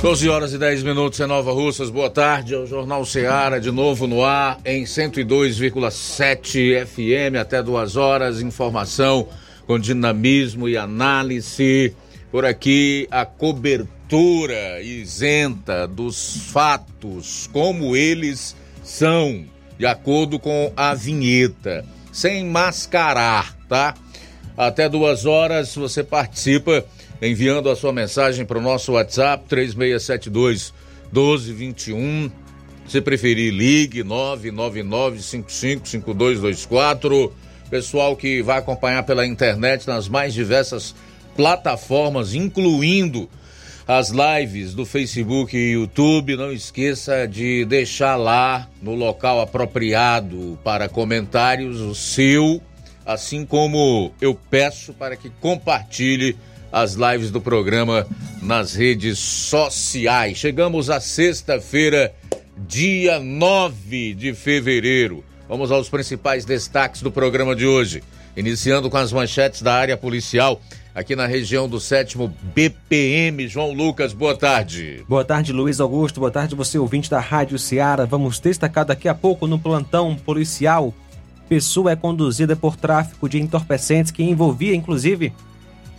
12 horas e 10 minutos em Nova Russas. Boa tarde ao Jornal Ceará, de novo no ar, em 102,7 FM, até duas horas. Informação com dinamismo e análise. Por aqui, a cobertura isenta dos fatos, como eles são, de acordo com a vinheta, sem mascarar, tá? Até duas horas você participa enviando a sua mensagem para o nosso WhatsApp 3672 1221. Se preferir, ligue 999555224. Pessoal que vai acompanhar pela internet nas mais diversas plataformas, incluindo as lives do Facebook e YouTube. Não esqueça de deixar lá no local apropriado para comentários o seu, assim como eu peço para que compartilhe as lives do programa nas redes sociais. Chegamos à sexta-feira, dia 9 de fevereiro. Vamos aos principais destaques do programa de hoje. Iniciando com as manchetes da área policial aqui na região do sétimo BPM. João Lucas, boa tarde. Boa tarde, Luiz Augusto. Boa tarde, você ouvinte da Rádio Ceará. Vamos destacar daqui a pouco no plantão policial. Pessoa é conduzida por tráfico de entorpecentes que envolvia, inclusive,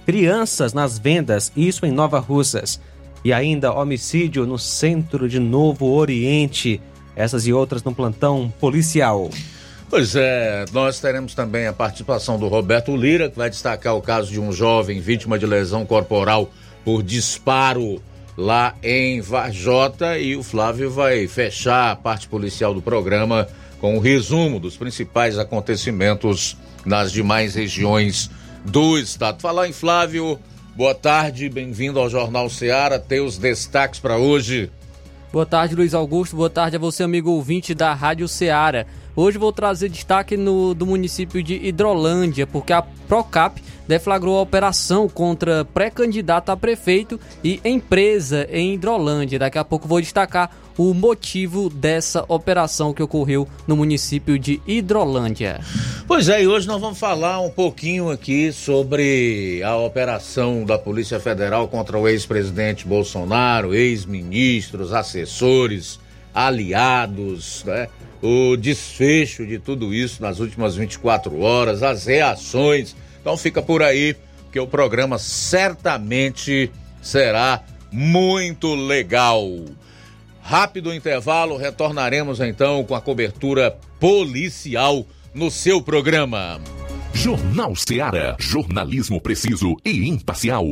crianças nas vendas, isso em Nova Russas. E ainda homicídio no centro de Novo Oriente. Essas e outras no plantão policial. Pois é, nós teremos também a participação do Roberto Lira, que vai destacar o caso de um jovem vítima de lesão corporal por disparo lá em Varjota. E o Flávio vai fechar a parte policial do programa com o um resumo dos principais acontecimentos nas demais regiões do Estado. Falar em Flávio, boa tarde, bem-vindo ao Jornal Seara. Teus destaques para hoje. Boa tarde, Luiz Augusto. Boa tarde a você, amigo ouvinte da Rádio Ceará. Hoje vou trazer destaque no, do município de Hidrolândia, porque a Procap deflagrou a operação contra pré-candidato a prefeito e empresa em Hidrolândia. Daqui a pouco vou destacar o motivo dessa operação que ocorreu no município de Hidrolândia. Pois é, e hoje nós vamos falar um pouquinho aqui sobre a operação da Polícia Federal contra o ex-presidente Bolsonaro, ex-ministros, assessores, aliados, né? O desfecho de tudo isso nas últimas 24 horas, as reações então fica por aí, que o programa certamente será muito legal. Rápido intervalo, retornaremos então com a cobertura policial no seu programa. Jornal Seara. Jornalismo preciso e imparcial.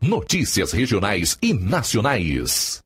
Notícias regionais e nacionais.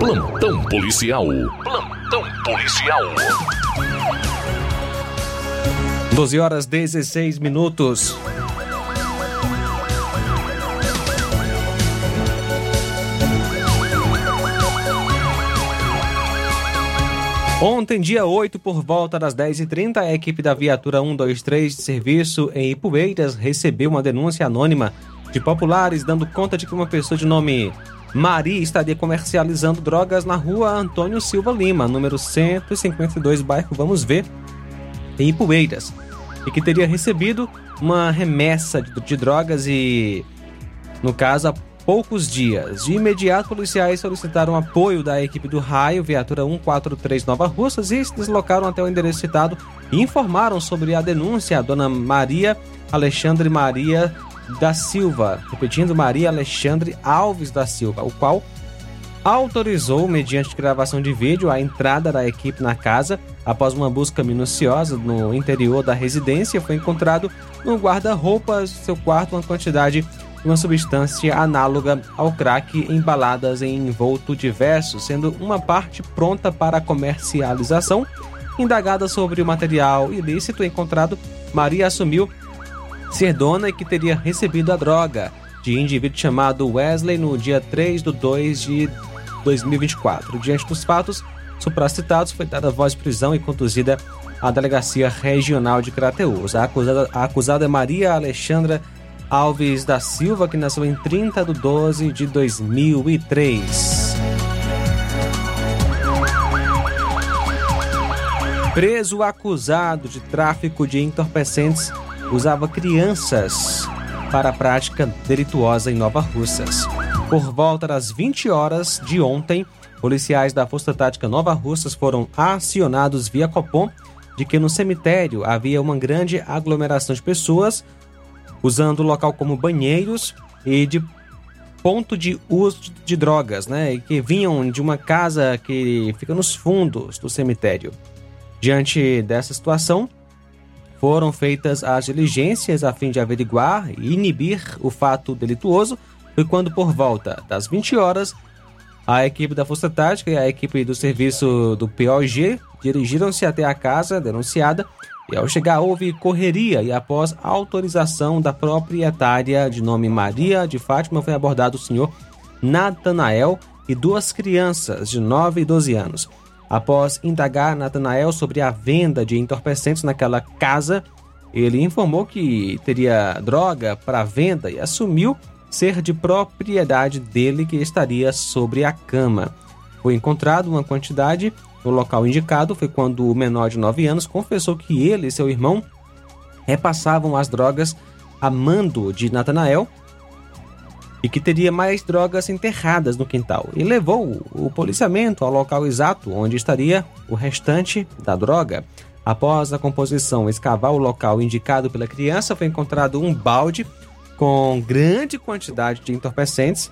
Plantão policial. Plantão policial. 12 horas 16 minutos. Ontem, dia 8, por volta das 10h30, a equipe da viatura 123 de serviço em Ipueiras recebeu uma denúncia anônima de populares dando conta de que uma pessoa de nome Maria estaria comercializando drogas na rua Antônio Silva Lima, número 152, bairro Vamos Ver, em Ipueiras, e que teria recebido uma remessa de, de drogas e, no caso, há poucos dias. De imediato, policiais solicitaram apoio da equipe do raio, viatura 143 Nova Russas, e se deslocaram até o endereço citado e informaram sobre a denúncia a dona Maria Alexandre Maria da Silva, repetindo Maria Alexandre Alves da Silva, o qual autorizou, mediante gravação de vídeo, a entrada da equipe na casa. Após uma busca minuciosa no interior da residência, foi encontrado no guarda-roupas do seu quarto uma quantidade de uma substância análoga ao crack embaladas em envolto diverso, sendo uma parte pronta para comercialização. Indagada sobre o material ilícito encontrado, Maria assumiu ser dona e que teria recebido a droga de indivíduo chamado Wesley no dia 3 de 2 de 2024. Diante dos fatos supracitados, foi dada voz de prisão e conduzida à Delegacia Regional de Crateús. A acusada, a acusada é Maria Alexandra Alves da Silva, que nasceu em 30 de 12 de 2003. Preso acusado de tráfico de entorpecentes usava crianças para a prática delituosa em Nova Russas. Por volta das 20 horas de ontem, policiais da Força Tática Nova Russas foram acionados via Copom de que no cemitério havia uma grande aglomeração de pessoas usando o local como banheiros e de ponto de uso de drogas, né? Que vinham de uma casa que fica nos fundos do cemitério. Diante dessa situação, foram feitas as diligências a fim de averiguar e inibir o fato delituoso. Foi quando, por volta das 20 horas, a equipe da Força Tática e a equipe do serviço do POG dirigiram-se até a casa denunciada e, ao chegar, houve correria e, após autorização da proprietária de nome Maria de Fátima, foi abordado o senhor Natanael e duas crianças de 9 e 12 anos. Após indagar Natanael sobre a venda de entorpecentes naquela casa, ele informou que teria droga para venda e assumiu ser de propriedade dele que estaria sobre a cama. Foi encontrado uma quantidade no local indicado, foi quando o menor de 9 anos confessou que ele e seu irmão repassavam as drogas a mando de Natanael e que teria mais drogas enterradas no quintal e levou o policiamento ao local exato onde estaria o restante da droga. Após a composição escavar o local indicado pela criança, foi encontrado um balde com grande quantidade de entorpecentes.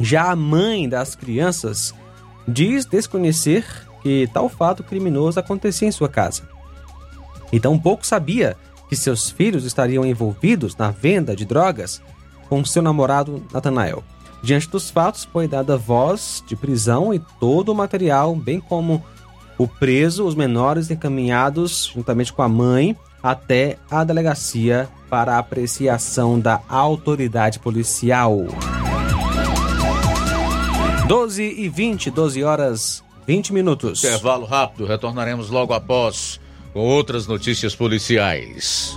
Já a mãe das crianças diz desconhecer que tal fato criminoso acontecia em sua casa. Então pouco sabia que seus filhos estariam envolvidos na venda de drogas com seu namorado Nathanael. Diante dos fatos, foi dada voz de prisão e todo o material, bem como o preso, os menores encaminhados, juntamente com a mãe, até a delegacia para apreciação da autoridade policial. 12 e 20, 12 horas 20 minutos. Intervalo rápido, retornaremos logo após com outras notícias policiais.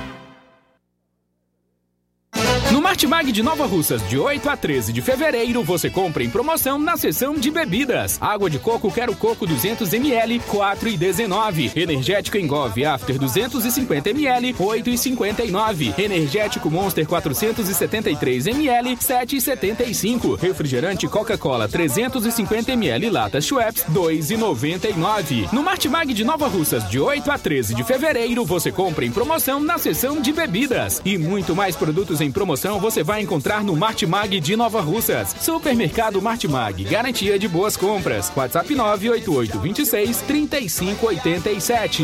Martimag de Nova Russas, de 8 a 13 de fevereiro, você compra em promoção na seção de bebidas. Água de coco Quero Coco 200ml, 4,19. Energético Engove After 250ml, 8,59. Energético Monster 473ml, 7,75. Refrigerante Coca-Cola 350ml lata Schweppes, 2,99. No Martimag de Nova Russas, de 8 a 13 de fevereiro, você compra em promoção na seção de bebidas. E muito mais produtos em promoção você vai encontrar no Martimag de Nova Russas. Supermercado Martimag, garantia de boas compras. WhatsApp 988 26 3587.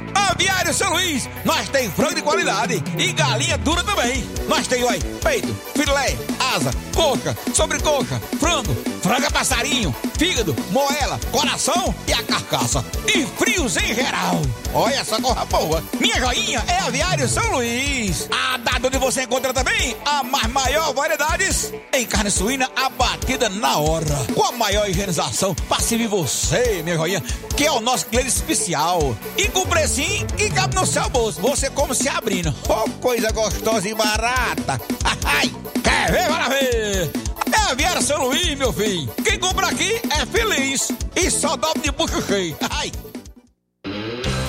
Aviário São Luís, nós tem frango de qualidade e galinha dura também. Nós tem, peito, filé, asa, coca, sobrecoca, frango, franga passarinho, fígado, moela, coração e a carcaça. E frios em geral. Olha essa corra boa. Minha joinha é Aviário São Luís. A data onde você encontra também a mais maior variedades em carne suína abatida na hora. Com a maior higienização para servir você, minha joinha, que é o nosso cliente especial. E com precinho que cabe no seu bolso. Você como se abrindo. Oh, coisa gostosa e barata. Ai, quer ver? Bora ver. É a Viera São Luís, meu filho. Quem compra aqui é feliz. E só dobra de bucho cheio. Ai.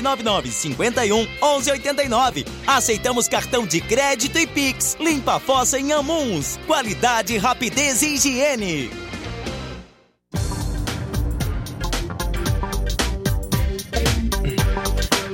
999 51 1189. Aceitamos cartão de crédito e Pix. Limpa a fossa em Amuns. Qualidade, rapidez e higiene.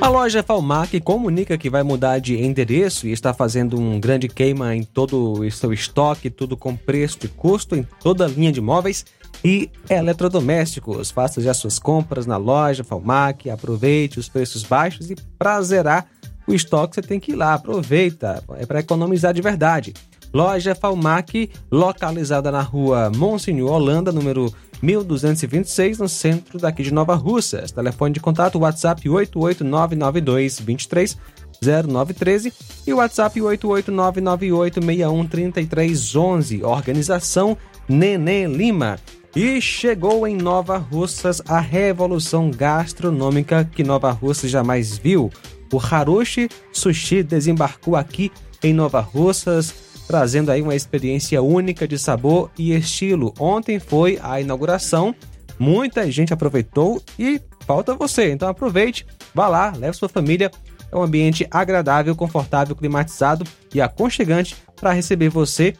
A loja Falmac comunica que vai mudar de endereço e está fazendo um grande queima em todo o seu estoque, tudo com preço e custo em toda a linha de móveis e eletrodomésticos. Faça já suas compras na loja Falmac, aproveite os preços baixos e para zerar o estoque você tem que ir lá, aproveita, é para economizar de verdade. Loja Falmac, localizada na rua Monsenhor Holanda, número 1226, no centro daqui de Nova Russas. Telefone de contato WhatsApp 88992 23 0913 e WhatsApp 88998613311. Organização Nenê Lima. E chegou em Nova Russas a revolução gastronômica que Nova Russas jamais viu. O Harushi Sushi desembarcou aqui em Nova Russas, trazendo aí uma experiência única de sabor e estilo. Ontem foi a inauguração, muita gente aproveitou e falta você. Então aproveite, vá lá, leve sua família. É um ambiente agradável, confortável, climatizado e aconchegante para receber você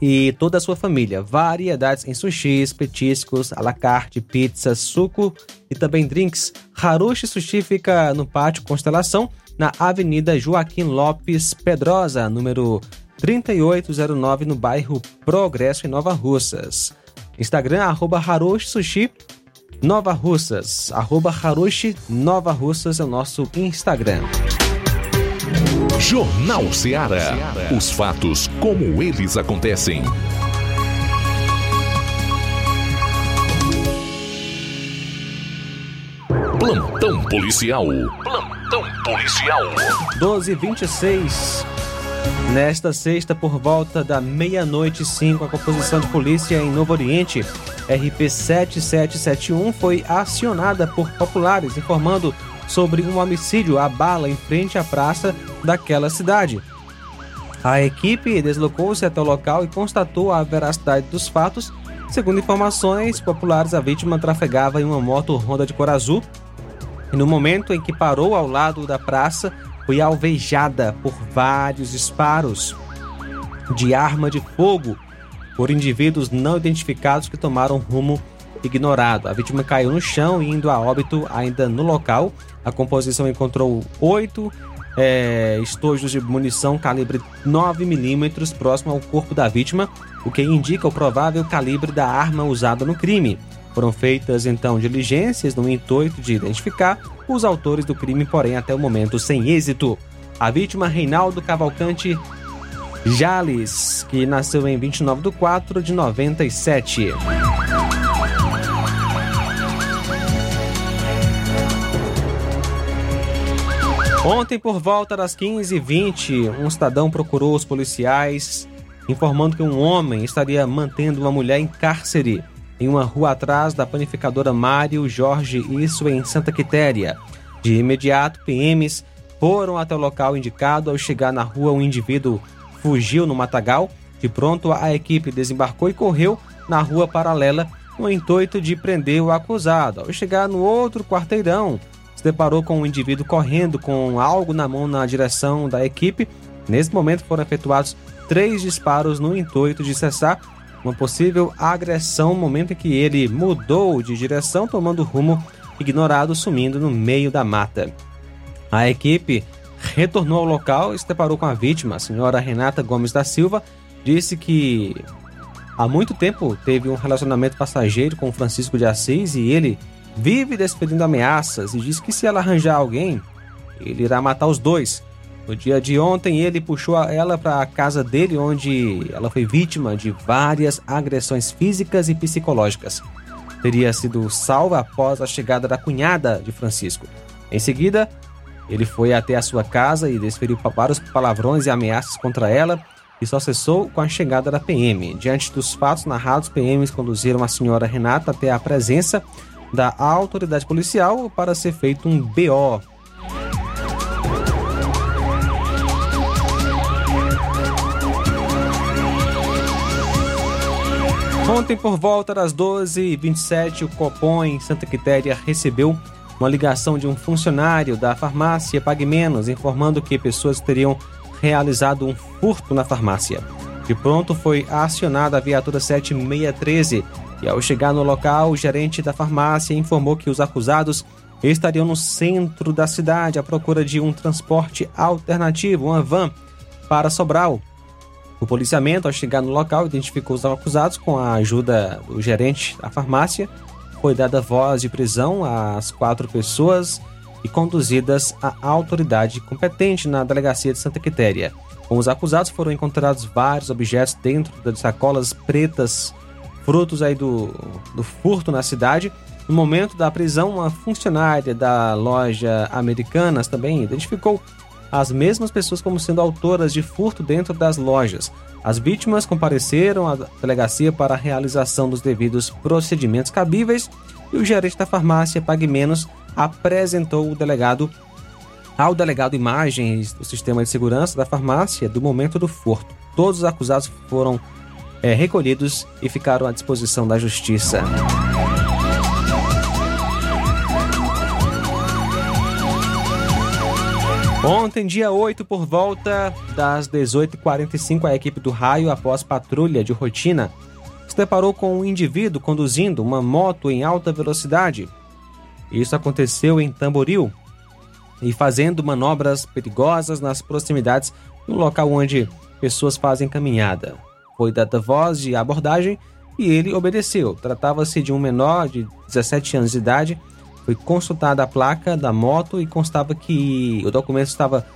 e toda a sua família. Variedades em sushis, petiscos, à la carte, pizza, suco e também drinks. Harushi Sushi fica no Pátio Constelação, na Avenida Joaquim Lopes Pedrosa, número 3809, no bairro Progresso, em Nova Russas. Instagram, arroba Harushi Sushi Nova Russas. Arroba Harushi Nova Russas é o nosso Instagram. Jornal Ceará. Os fatos como eles acontecem. Plantão policial. Plantão policial. 1226. Nesta sexta, por volta da meia-noite, 5, a composição de polícia em Novo Oriente, RP 7771, foi acionada por populares, informando sobre um homicídio à bala em frente à praça daquela cidade. A equipe deslocou-se até o local e constatou a veracidade dos fatos. Segundo informações populares, a vítima trafegava em uma moto Honda de cor azul e no momento em que parou ao lado da praça, foi alvejada por vários disparos de arma de fogo por indivíduos não identificados que tomaram rumo ignorado. A vítima caiu no chão, indo a óbito ainda no local. A composição encontrou oito é, estojos de munição calibre 9mm próximo ao corpo da vítima, o que indica o provável calibre da arma usada no crime. Foram feitas então diligências no intuito de identificar os autores do crime, porém até o momento sem êxito. A vítima, Reinaldo Cavalcante Jales, que nasceu em 29 de 4 de 97. Ontem, por volta das 15h20, um cidadão procurou os policiais informando que um homem estaria mantendo uma mulher em cárcere em uma rua atrás da panificadora Mário Jorge, isso em Santa Quitéria. De imediato, PMs foram até o local indicado. Ao chegar na rua, um indivíduo fugiu no matagal. De pronto, a equipe desembarcou e correu na rua paralela no intuito de prender o acusado. Ao chegar no outro quarteirão, se deparou com um indivíduo correndo com algo na mão na direção da equipe. Nesse momento foram efetuados três disparos no intuito de cessar uma possível agressão, no momento em que ele mudou de direção, tomando rumo ignorado, sumindo no meio da mata. A equipe retornou ao local e se deparou com a vítima, a senhora Renata Gomes da Silva, disse que há muito tempo teve um relacionamento passageiro com Francisco de Assis e ele vive despedindo ameaças e diz que se ela arranjar alguém, ele irá matar os dois. No dia de ontem, ele puxou ela para a casa dele, onde ela foi vítima de várias agressões físicas e psicológicas. Teria sido salva após a chegada da cunhada de Francisco. Em seguida, ele foi até a sua casa e desferiu vários palavrões e ameaças contra ela e só cessou com a chegada da PM. Diante dos fatos narrados, PMs conduziram a senhora Renata até a presença da autoridade policial para ser feito um BO. Ontem, por volta das 12h27, o Copom em Santa Quitéria recebeu uma ligação de um funcionário da farmácia Pague Menos, informando que pessoas teriam realizado um furto na farmácia. De pronto, foi acionada a viatura 7613 e ao chegar no local, o gerente da farmácia informou que os acusados estariam no centro da cidade à procura de um transporte alternativo, uma van, para Sobral. O policiamento, ao chegar no local, identificou os acusados com a ajuda do gerente da farmácia. Foi dada voz de prisão às quatro pessoas e conduzidas à autoridade competente na delegacia de Santa Quitéria. Com os acusados foram encontrados vários objetos dentro das sacolas pretas, frutos aí do, do furto na cidade. No momento da prisão, uma funcionária da loja Americanas também identificou as mesmas pessoas como sendo autoras de furto dentro das lojas. As vítimas compareceram à delegacia para a realização dos devidos procedimentos cabíveis e o gerente da farmácia Pague Menos apresentou o delegado ao delegado imagens do sistema de segurança da farmácia do momento do furto. Todos os acusados foram é, recolhidos e ficaram à disposição da justiça. Ontem, dia 8, por volta das 18h45, a equipe do raio, após patrulha de rotina, se deparou com um indivíduo conduzindo uma moto em alta velocidade. Isso aconteceu em Tamboril e fazendo manobras perigosas nas proximidades de um local onde pessoas fazem caminhada. Foi dada voz de abordagem e ele obedeceu. Tratava-se de um menor de 17 anos de idade foi consultada a placa da moto e constava que o documento estava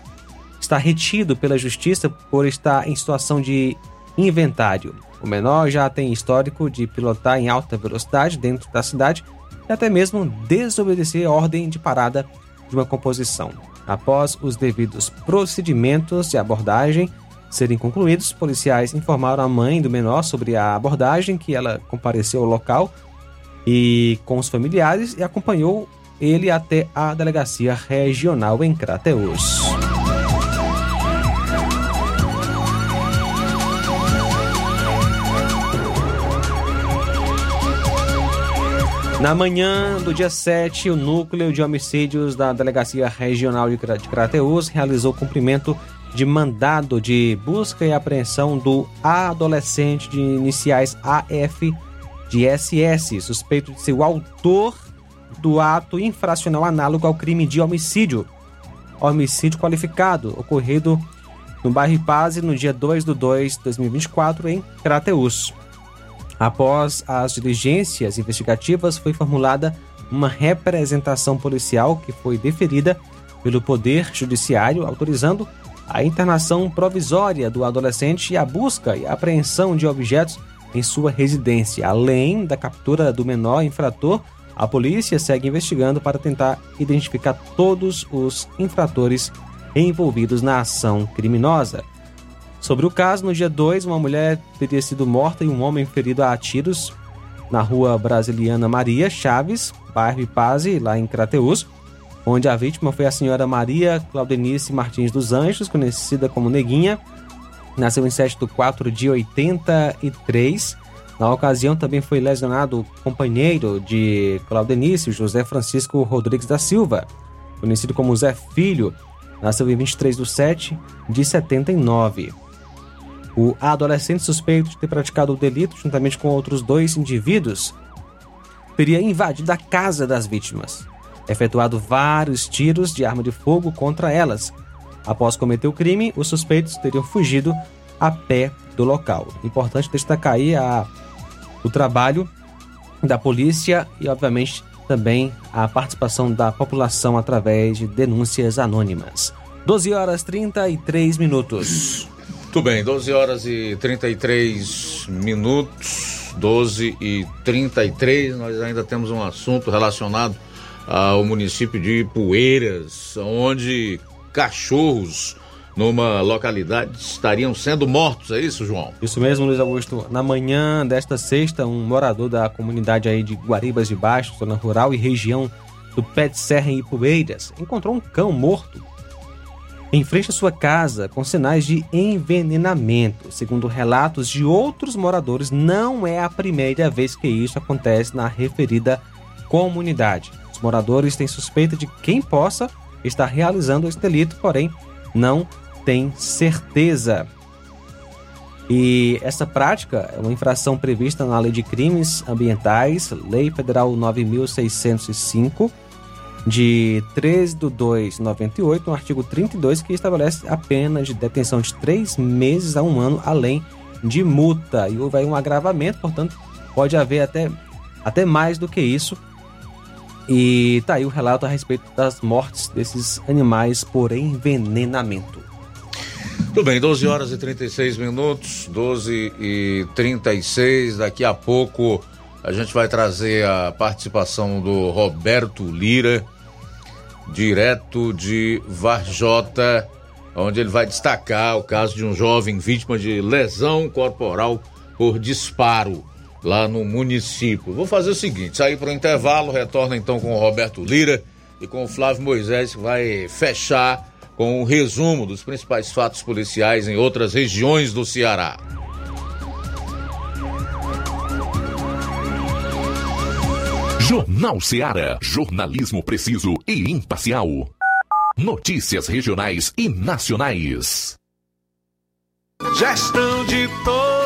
está retido pela justiça por estar em situação de inventário. O menor já tem histórico de pilotar em alta velocidade dentro da cidade e até mesmo desobedecer a ordem de parada de uma composição. Após os devidos procedimentos de abordagem serem concluídos, policiais informaram a mãe do menor sobre a abordagem, que ela compareceu ao local e com os familiares e acompanhou ele até a delegacia regional em Crateus. Na manhã do dia 7, o núcleo de homicídios da Delegacia Regional de Crateus realizou cumprimento de mandado de busca e apreensão do adolescente de iniciais AF de SS, suspeito de ser o autor do ato infracional análogo ao crime de homicídio. Homicídio qualificado, ocorrido no bairro Paz no dia 2 de 2 de 2024, em Crateus. Após as diligências investigativas, foi formulada uma representação policial que foi deferida pelo Poder Judiciário, autorizando a internação provisória do adolescente e a busca e apreensão de objetos em sua residência. Além da captura do menor infrator, a polícia segue investigando para tentar identificar todos os infratores envolvidos na ação criminosa. Sobre o caso, no dia 2, uma mulher teria sido morta e um homem ferido a tiros na rua Brasiliana Maria Chaves, bairro Ipaze, lá em Crateus, onde a vítima foi a senhora Maria Claudenice Martins dos Anjos, conhecida como Neguinha, nasceu em 7 de 4 de 83. Na ocasião também foi lesionado o companheiro de Claudenice, José Francisco Rodrigues da Silva, conhecido como Zé Filho, nasceu em 23 de 7 de 79. O adolescente suspeito de ter praticado o delito, juntamente com outros dois indivíduos, teria invadido a casa das vítimas, efetuado vários tiros de arma de fogo contra elas, Após cometer o crime, os suspeitos teriam fugido a pé do local. Importante destacar aí a, o trabalho da polícia e, obviamente, também a participação da população através de denúncias anônimas. 12 horas 33 minutos. Muito bem, 12 horas e 33 minutos, 12 e 33. Nós ainda temos um assunto relacionado ao município de Poeiras, onde cachorros numa localidade estariam sendo mortos, é isso, João? Isso mesmo, Luiz Augusto. Na manhã desta sexta, um morador da comunidade aí de Guaribas de Baixo, zona rural e região do Pé de Serra em Ipueiras, encontrou um cão morto em frente à sua casa com sinais de envenenamento. Segundo relatos de outros moradores, não é a primeira vez que isso acontece na referida comunidade. Os moradores têm suspeita de quem possa está realizando esse delito, porém não tem certeza. E essa prática é uma infração prevista na Lei de Crimes Ambientais, Lei Federal 9605, de 13 de 2 de 98, no artigo 32, que estabelece a pena de detenção de três meses a um ano, além de multa. E houve aí um agravamento, portanto, pode haver até, até mais do que isso e tá aí o relato a respeito das mortes desses animais por envenenamento. Tudo bem, 12 horas e 36 minutos, 12 e 36. Daqui a pouco a gente vai trazer a participação do Roberto Lira, direto de Varjota, onde ele vai destacar o caso de um jovem vítima de lesão corporal por disparo lá no município. Vou fazer o seguinte: sair para o intervalo, retorna então com o Roberto Lira e com o Flávio Moisés, que vai fechar com o um resumo dos principais fatos policiais em outras regiões do Ceará. Jornal Ceará, jornalismo preciso e imparcial. Notícias regionais e nacionais. Gestão de todos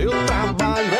Seu trabalho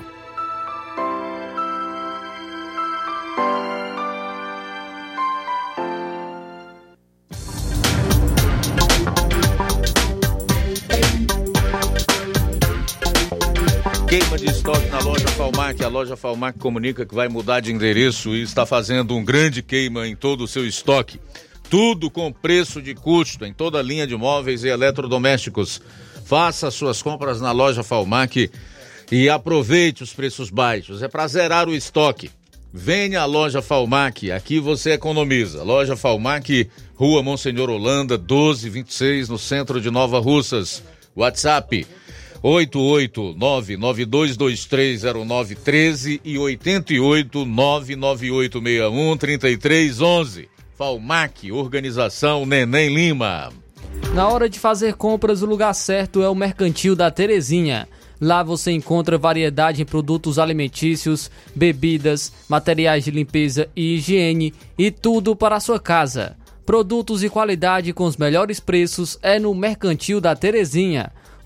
Falmac. A loja Falmac comunica que vai mudar de endereço e está fazendo um grande queima em todo o seu estoque. Tudo com preço de custo em toda a linha de móveis e eletrodomésticos. Faça suas compras na loja Falmac e aproveite os preços baixos. É para zerar o estoque. Venha à loja Falmac, aqui você economiza. Loja Falmac, Rua Monsenhor Holanda, 1226, no centro de Nova Russas. WhatsApp 88992230913 e 88998613311. Falmac, Organização Neném Lima. Na hora de fazer compras, o lugar certo é o Mercantil da Terezinha. Lá você encontra variedade em produtos alimentícios, bebidas, materiais de limpeza e higiene e tudo para a sua casa. Produtos e qualidade com os melhores preços é no Mercantil da Terezinha.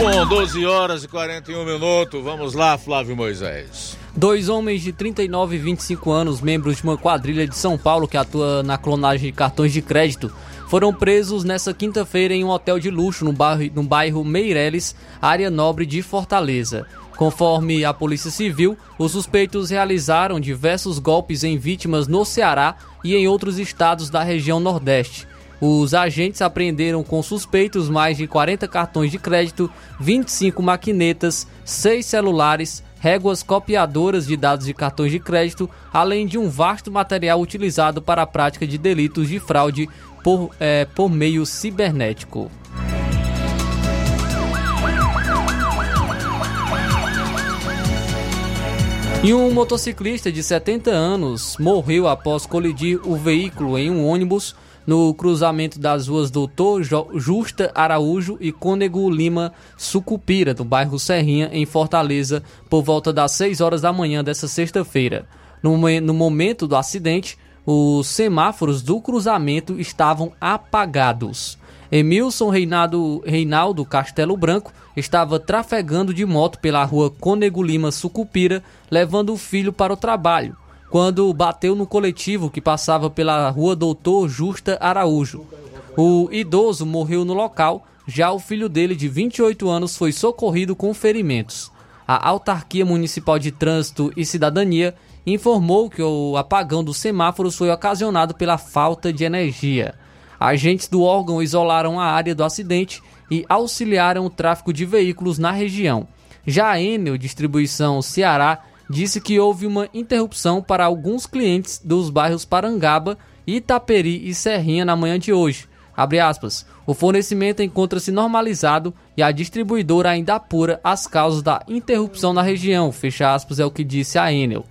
Bom, 12 horas e 41 minutos. Vamos lá, Flávio Moisés. Dois homens de 39 e 25 anos, membros de uma quadrilha de São Paulo que atua na clonagem de cartões de crédito, foram presos nesta quinta-feira em um hotel de luxo no bairro, no bairro Meireles, área nobre de Fortaleza. Conforme a Polícia Civil, os suspeitos realizaram diversos golpes em vítimas no Ceará e em outros estados da região Nordeste. Os agentes apreenderam com suspeitos mais de 40 cartões de crédito, 25 maquinetas, 6 celulares, réguas copiadoras de dados de cartões de crédito, além de um vasto material utilizado para a prática de delitos de fraude por, é, por meio cibernético. E um motociclista de 70 anos morreu após colidir o veículo em um ônibus no cruzamento das ruas Doutor Justa Araújo e Cônego Lima Sucupira, no bairro Serrinha, em Fortaleza, por volta das 6 horas da manhã dessa sexta-feira. No, no momento do acidente, os semáforos do cruzamento estavam apagados. Emilson Reinaldo, Reinaldo Castelo Branco estava trafegando de moto pela rua Cônego Lima Sucupira, levando o filho para o trabalho quando bateu no coletivo que passava pela rua Doutor Justa Araújo. O idoso morreu no local, já o filho dele, de 28 anos, foi socorrido com ferimentos. A Autarquia Municipal de Trânsito e Cidadania informou que o apagão dos semáforos foi ocasionado pela falta de energia. Agentes do órgão isolaram a área do acidente e auxiliaram o tráfego de veículos na região. Já a Enel Distribuição Ceará disse que houve uma interrupção para alguns clientes dos bairros Parangaba, Itaperi e Serrinha na manhã de hoje. Aspas, o fornecimento encontra-se normalizado e a distribuidora ainda apura as causas da interrupção na região, fecha aspas, é o que disse a Enel.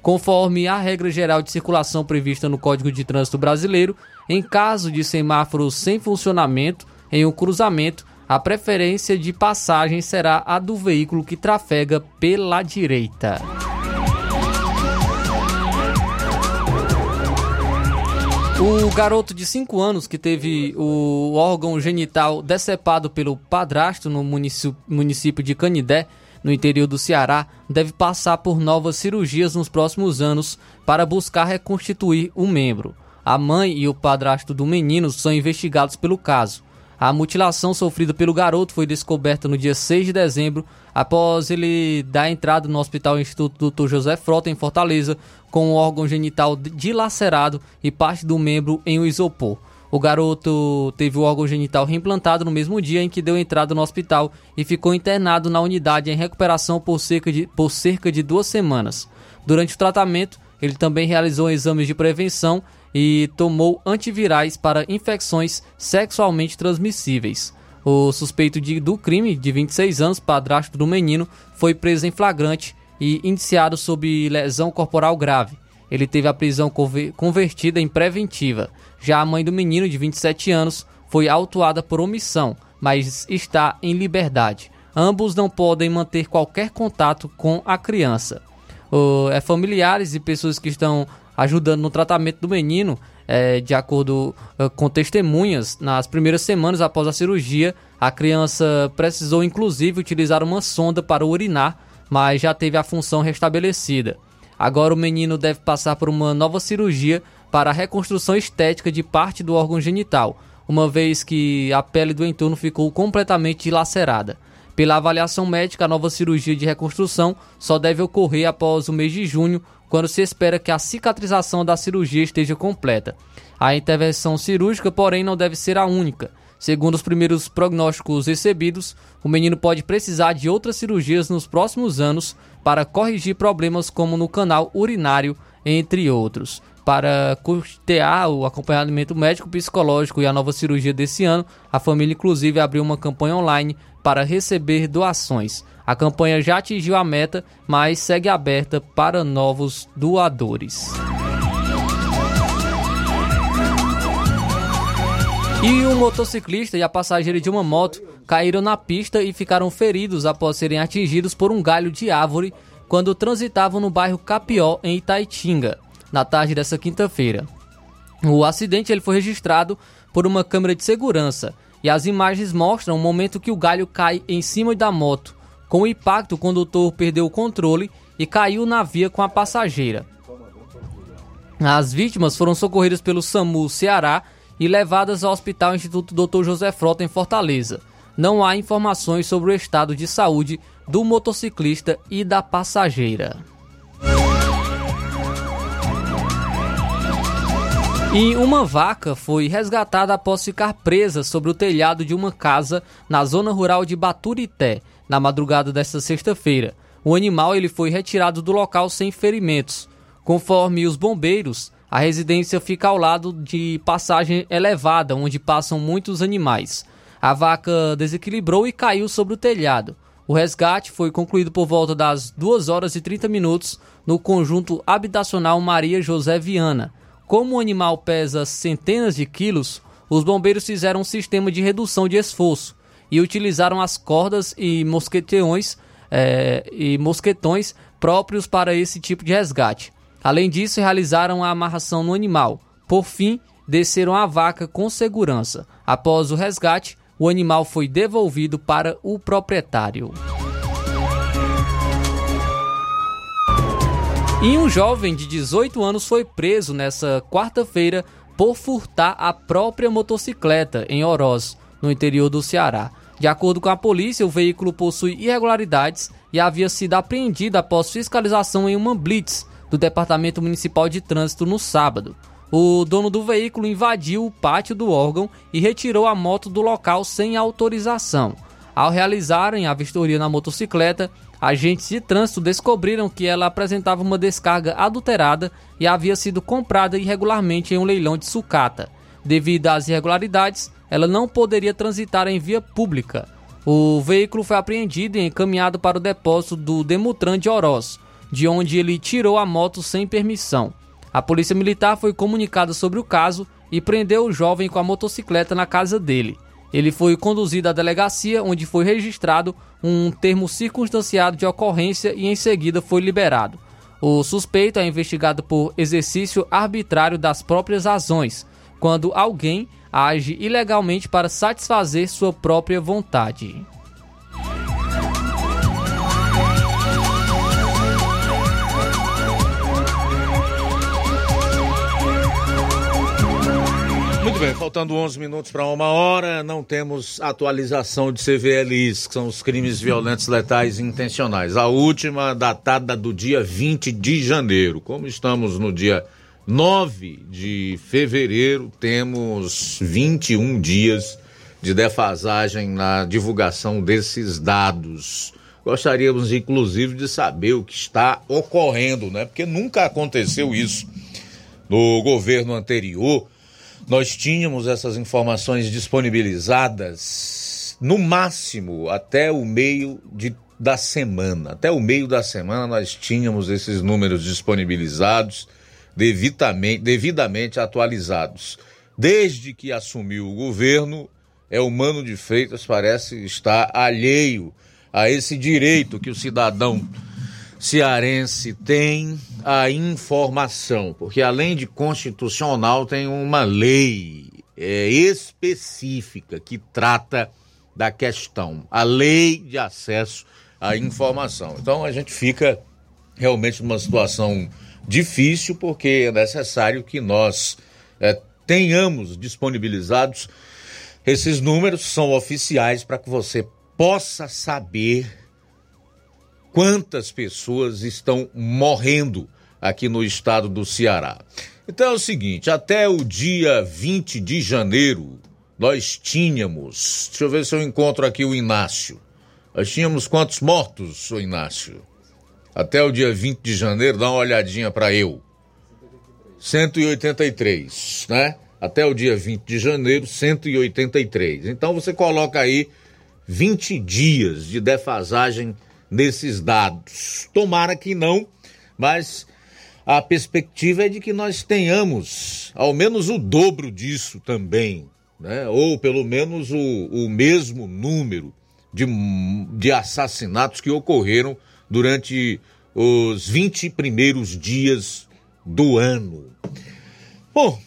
Conforme a regra geral de circulação prevista no Código de Trânsito Brasileiro, em caso de semáforos sem funcionamento em um cruzamento, a preferência de passagem será a do veículo que trafega pela direita. O garoto de 5 anos que teve o órgão genital decepado pelo padrasto no município de Canidé, no interior do Ceará, deve passar por novas cirurgias nos próximos anos para buscar reconstituir o membro. A mãe e o padrasto do menino são investigados pelo caso. A mutilação sofrida pelo garoto foi descoberta no dia 6 de dezembro, após ele dar entrada no Hospital Instituto Dr. José Frota, em Fortaleza, com o órgão genital dilacerado e parte do membro em um isopor. O garoto teve o órgão genital reimplantado no mesmo dia em que deu entrada no hospital e ficou internado na unidade em recuperação por cerca de, por cerca de duas semanas. Durante o tratamento, ele também realizou exames de prevenção e tomou antivirais para infecções sexualmente transmissíveis. O suspeito de, do crime, de 26 anos, padrasto do menino, foi preso em flagrante e indiciado sob lesão corporal grave. Ele teve a prisão convertida em preventiva. Já a mãe do menino, de 27 anos, foi autuada por omissão, mas está em liberdade. Ambos não podem manter qualquer contato com a criança. O, é, familiares e pessoas que estão ajudando no tratamento do menino. É, de acordo é, com testemunhas, nas primeiras semanas após a cirurgia, a criança precisou inclusive utilizar uma sonda para urinar, mas já teve a função restabelecida. Agora o menino deve passar por uma nova cirurgia para a reconstrução estética de parte do órgão genital, uma vez que a pele do entorno ficou completamente dilacerada. Pela avaliação médica, a nova cirurgia de reconstrução só deve ocorrer após o mês de junho, quando se espera que a cicatrização da cirurgia esteja completa. A intervenção cirúrgica, porém, não deve ser a única. Segundo os primeiros prognósticos recebidos, o menino pode precisar de outras cirurgias nos próximos anos para corrigir problemas como no canal urinário, entre outros. para custear o acompanhamento médico, psicológico e a nova cirurgia desse ano. A família, inclusive, abriu uma campanha online para receber doações. A campanha já atingiu a meta, mas segue aberta para novos doadores. E um motociclista e a passageira de uma moto caíram na pista e ficaram feridos após serem atingidos por um galho de árvore quando transitavam no bairro Capió, em Itaitinga, na tarde dessa quinta-feira. O acidente ele foi registrado por uma câmera de segurança e as imagens mostram o momento que o galho cai em cima da moto. Com o impacto, o condutor perdeu o controle e caiu na via com a passageira. As vítimas foram socorridas pelo SAMU Ceará e levadas ao Hospital Instituto Dr. José Frota em Fortaleza. Não há informações sobre o estado de saúde do motociclista e da passageira. E uma vaca foi resgatada após ficar presa sobre o telhado de uma casa na zona rural de Baturité, na madrugada desta sexta-feira. O animal ele foi retirado do local sem ferimentos. Conforme os bombeiros, a residência fica ao lado de passagem elevada, onde passam muitos animais. A vaca desequilibrou e caiu sobre o telhado. O resgate foi concluído por volta das 2 horas e 30 minutos no conjunto habitacional Maria José Viana. Como o animal pesa centenas de quilos, os bombeiros fizeram um sistema de redução de esforço e utilizaram as cordas e mosquetões, é, e mosquetões próprios para esse tipo de resgate. Além disso, realizaram a amarração no animal. Por fim, desceram a vaca com segurança. Após o resgate, o animal foi devolvido para o proprietário. E um jovem de 18 anos foi preso nessa quarta-feira por furtar a própria motocicleta em Oroz, no interior do Ceará. De acordo com a polícia, o veículo possui irregularidades e havia sido apreendido após fiscalização em uma blitz do Departamento Municipal de Trânsito no sábado. O dono do veículo invadiu o pátio do órgão e retirou a moto do local sem autorização. Ao realizarem a vistoria na motocicleta, agentes de trânsito descobriram que ela apresentava uma descarga adulterada e havia sido comprada irregularmente em um leilão de sucata. Devido às irregularidades, ela não poderia transitar em via pública. O veículo foi apreendido e encaminhado para o depósito do Demutran de Oroz, de onde ele tirou a moto sem permissão. A polícia militar foi comunicada sobre o caso e prendeu o jovem com a motocicleta na casa dele. Ele foi conduzido à delegacia, onde foi registrado um termo circunstanciado de ocorrência e em seguida foi liberado. O suspeito é investigado por exercício arbitrário das próprias razões, quando alguém age ilegalmente para satisfazer sua própria vontade. Muito bem, faltando 11 minutos para uma hora, não temos atualização de CVLIs, que são os crimes violentos, letais intencionais. A última datada do dia 20 de janeiro. Como estamos no dia 9 de fevereiro, temos 21 dias de defasagem na divulgação desses dados. Gostaríamos, inclusive, de saber o que está ocorrendo, né? Porque nunca aconteceu isso no governo anterior nós tínhamos essas informações disponibilizadas no máximo até o meio de, da semana. Até o meio da semana nós tínhamos esses números disponibilizados, devidamente, devidamente atualizados. Desde que assumiu o governo, é o Mano de Freitas parece estar alheio a esse direito que o cidadão cearense tem a informação, porque além de constitucional, tem uma lei é, específica que trata da questão, a lei de acesso à informação. Então a gente fica realmente numa situação difícil, porque é necessário que nós é, tenhamos disponibilizados esses números, são oficiais, para que você possa saber quantas pessoas estão morrendo aqui no estado do Ceará. Então é o seguinte, até o dia 20 de janeiro, nós tínhamos, deixa eu ver se eu encontro aqui o Inácio. Nós tínhamos quantos mortos, o Inácio? Até o dia 20 de janeiro, dá uma olhadinha para eu. 183, né? Até o dia 20 de janeiro, 183. Então você coloca aí 20 dias de defasagem nesses dados. Tomara que não, mas a perspectiva é de que nós tenhamos ao menos o dobro disso também, né? ou pelo menos o, o mesmo número de, de assassinatos que ocorreram durante os 20 primeiros dias do ano. Bom,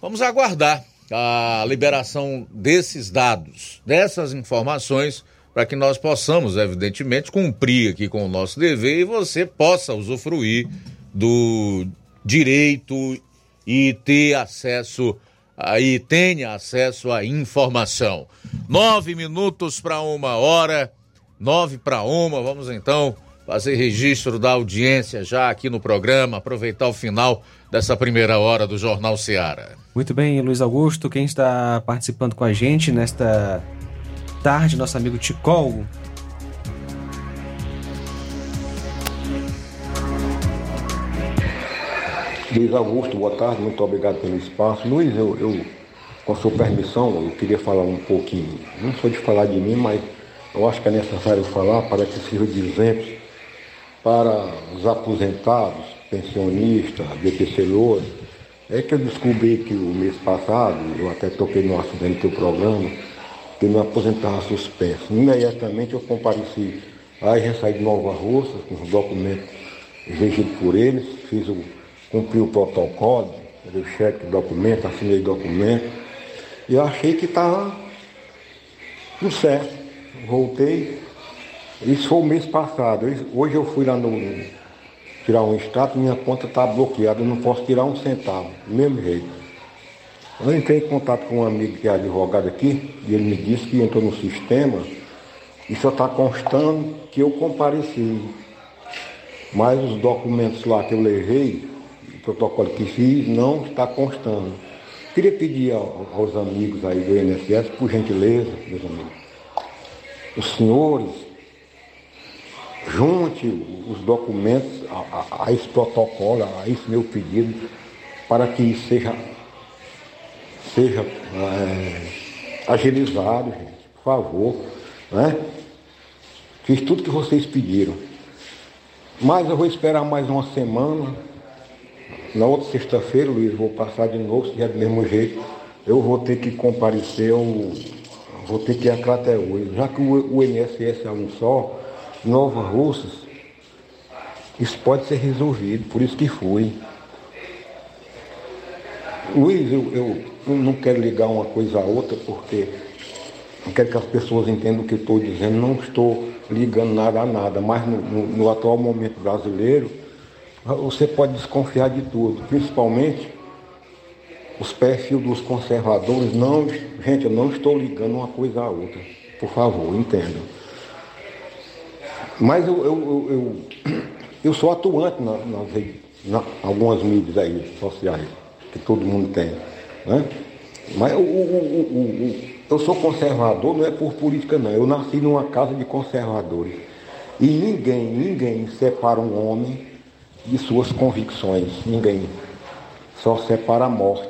vamos aguardar a liberação desses dados, dessas informações, para que nós possamos, evidentemente, cumprir aqui com o nosso dever e você possa usufruir do direito e ter acesso aí tenha acesso à informação. Nove minutos para uma hora, nove para uma, vamos então fazer registro da audiência já aqui no programa, aproveitar o final dessa primeira hora do Jornal Seara. Muito bem, Luiz Augusto, quem está participando com a gente nesta tarde, nosso amigo Ticol. Luiz Augusto, boa tarde, muito obrigado pelo espaço. Luiz, eu, eu, com a sua permissão, eu queria falar um pouquinho, não sou de falar de mim, mas eu acho que é necessário falar para que sirva de exemplo para os aposentados, pensionistas, BPC Loura. É que eu descobri que o mês passado, eu até toquei no assunto do teu programa, que meu aposentava suspenso. Imediatamente eu compareci, aí já saí de Nova Russa, com os documentos exigidos por eles, fiz o cumpri o protocolo, dei cheque do documento, assinei o documento, e achei que estava tudo certo. Voltei, isso foi o mês passado. Hoje eu fui lá no, tirar um extrato, minha conta está bloqueada, eu não posso tirar um centavo, do mesmo jeito. Eu entrei em contato com um amigo que é advogado aqui, e ele me disse que entrou no sistema e só está constando que eu compareci. Mas os documentos lá que eu levei, protocolo que fiz não está constando. Queria pedir aos amigos aí do INSS, por gentileza, meus amigos, os senhores, junte os documentos a, a, a esse protocolo, a esse meu pedido, para que isso seja, seja é, agilizado, gente, por favor. Né? Fiz tudo que vocês pediram. Mas eu vou esperar mais uma semana na outra sexta-feira, Luiz, vou passar de novo, se é do mesmo jeito, eu vou ter que comparecer, eu vou ter que ir a Crateús. Já que o, o INSS é um só, Nova Russas, isso pode ser resolvido, por isso que fui. Luiz, eu, eu não quero ligar uma coisa a outra, porque não quero que as pessoas entendam o que eu estou dizendo, não estou ligando nada a nada, mas no, no, no atual momento brasileiro, você pode desconfiar de tudo, principalmente os perfis dos conservadores. Não, gente, eu não estou ligando uma coisa à outra. Por favor, entendam. Mas eu, eu, eu, eu sou atuante nas, nas, na, algumas mídias aí sociais, que todo mundo tem. Né? Mas o, o, eu sou conservador não é por política não. Eu nasci numa casa de conservadores. E ninguém, ninguém separa um homem de suas convicções. Ninguém. Só separa a morte.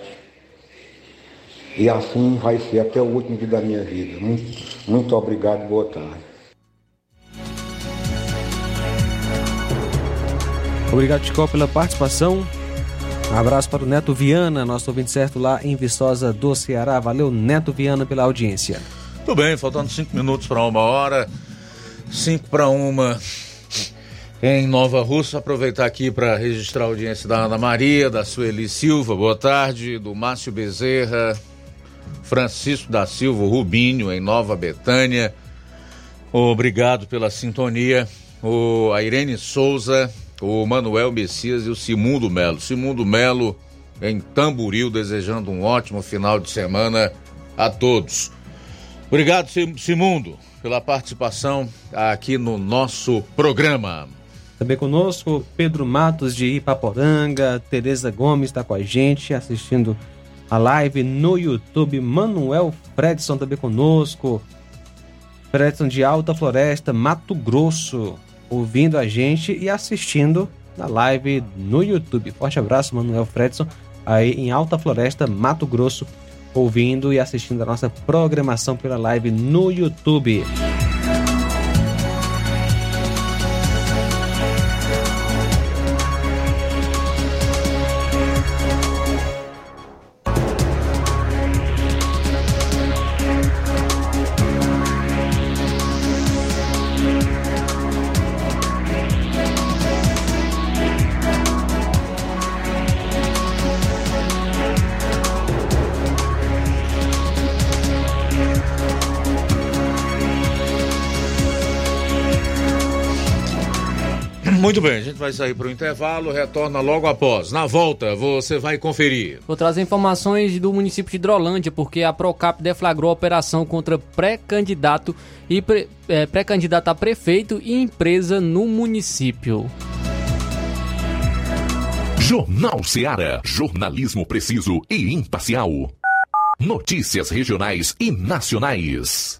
E assim vai ser até o último dia da minha vida. Muito, muito obrigado boa tarde. Obrigado, Chico, pela participação. Um abraço para o Neto Viana, nosso ouvinte certo lá em Viçosa do Ceará. Valeu, Neto Viana, pela audiência. Tudo bem, faltando cinco minutos para uma hora. Cinco para uma em Nova Russa. Aproveitar aqui para registrar a audiência da Ana Maria, da Sueli Silva, boa tarde, do Márcio Bezerra, Francisco da Silva, Rubinho, em Nova Betânia. Obrigado pela sintonia. O, a Irene Souza, o Manuel Messias e o Simundo Melo. Simundo Melo em Tamburil, desejando um ótimo final de semana a todos. Obrigado, Simundo, pela participação aqui no nosso programa. Também conosco, Pedro Matos de Ipaporanga, Tereza Gomes está com a gente assistindo a live no YouTube, Manuel Fredson também conosco, Fredson de Alta Floresta, Mato Grosso, ouvindo a gente e assistindo na live no YouTube. Forte abraço, Manuel Fredson, aí em Alta Floresta, Mato Grosso, ouvindo e assistindo a nossa programação pela live no YouTube. Muito bem, a gente vai sair para o intervalo, retorna logo após. Na volta, você vai conferir. Vou trazer informações do município de Hidrolândia, porque a Procap deflagrou a operação contra pré-candidato e é, pré-candidato a prefeito e empresa no município. Jornal Seara. Jornalismo preciso e imparcial. Notícias regionais e nacionais.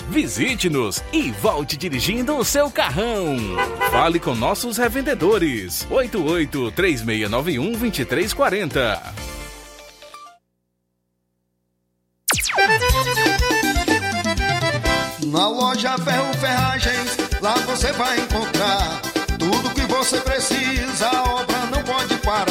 Visite-nos e volte dirigindo o seu carrão. Fale com nossos revendedores. 88 3691 2340. Na loja Ferro Ferragens, lá você vai encontrar tudo que você precisa, a obra não pode parar.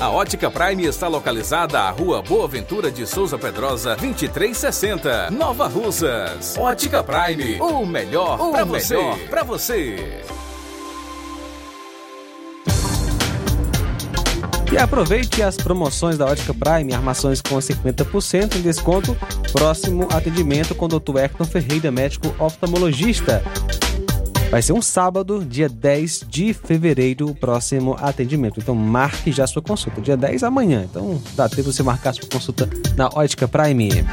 A Ótica Prime está localizada à Rua Boa Ventura de Souza Pedrosa, 2360, Nova Russas. Ótica Prime, o melhor para você. Pra você. aproveite as promoções da Ótica Prime, armações com 50% em desconto. Próximo atendimento com o Dr. Hector Ferreira, médico oftalmologista. Vai ser um sábado, dia 10 de fevereiro, o próximo atendimento. Então marque já sua consulta. Dia 10 amanhã. Então dá tempo você marcar sua consulta na Ótica Prime.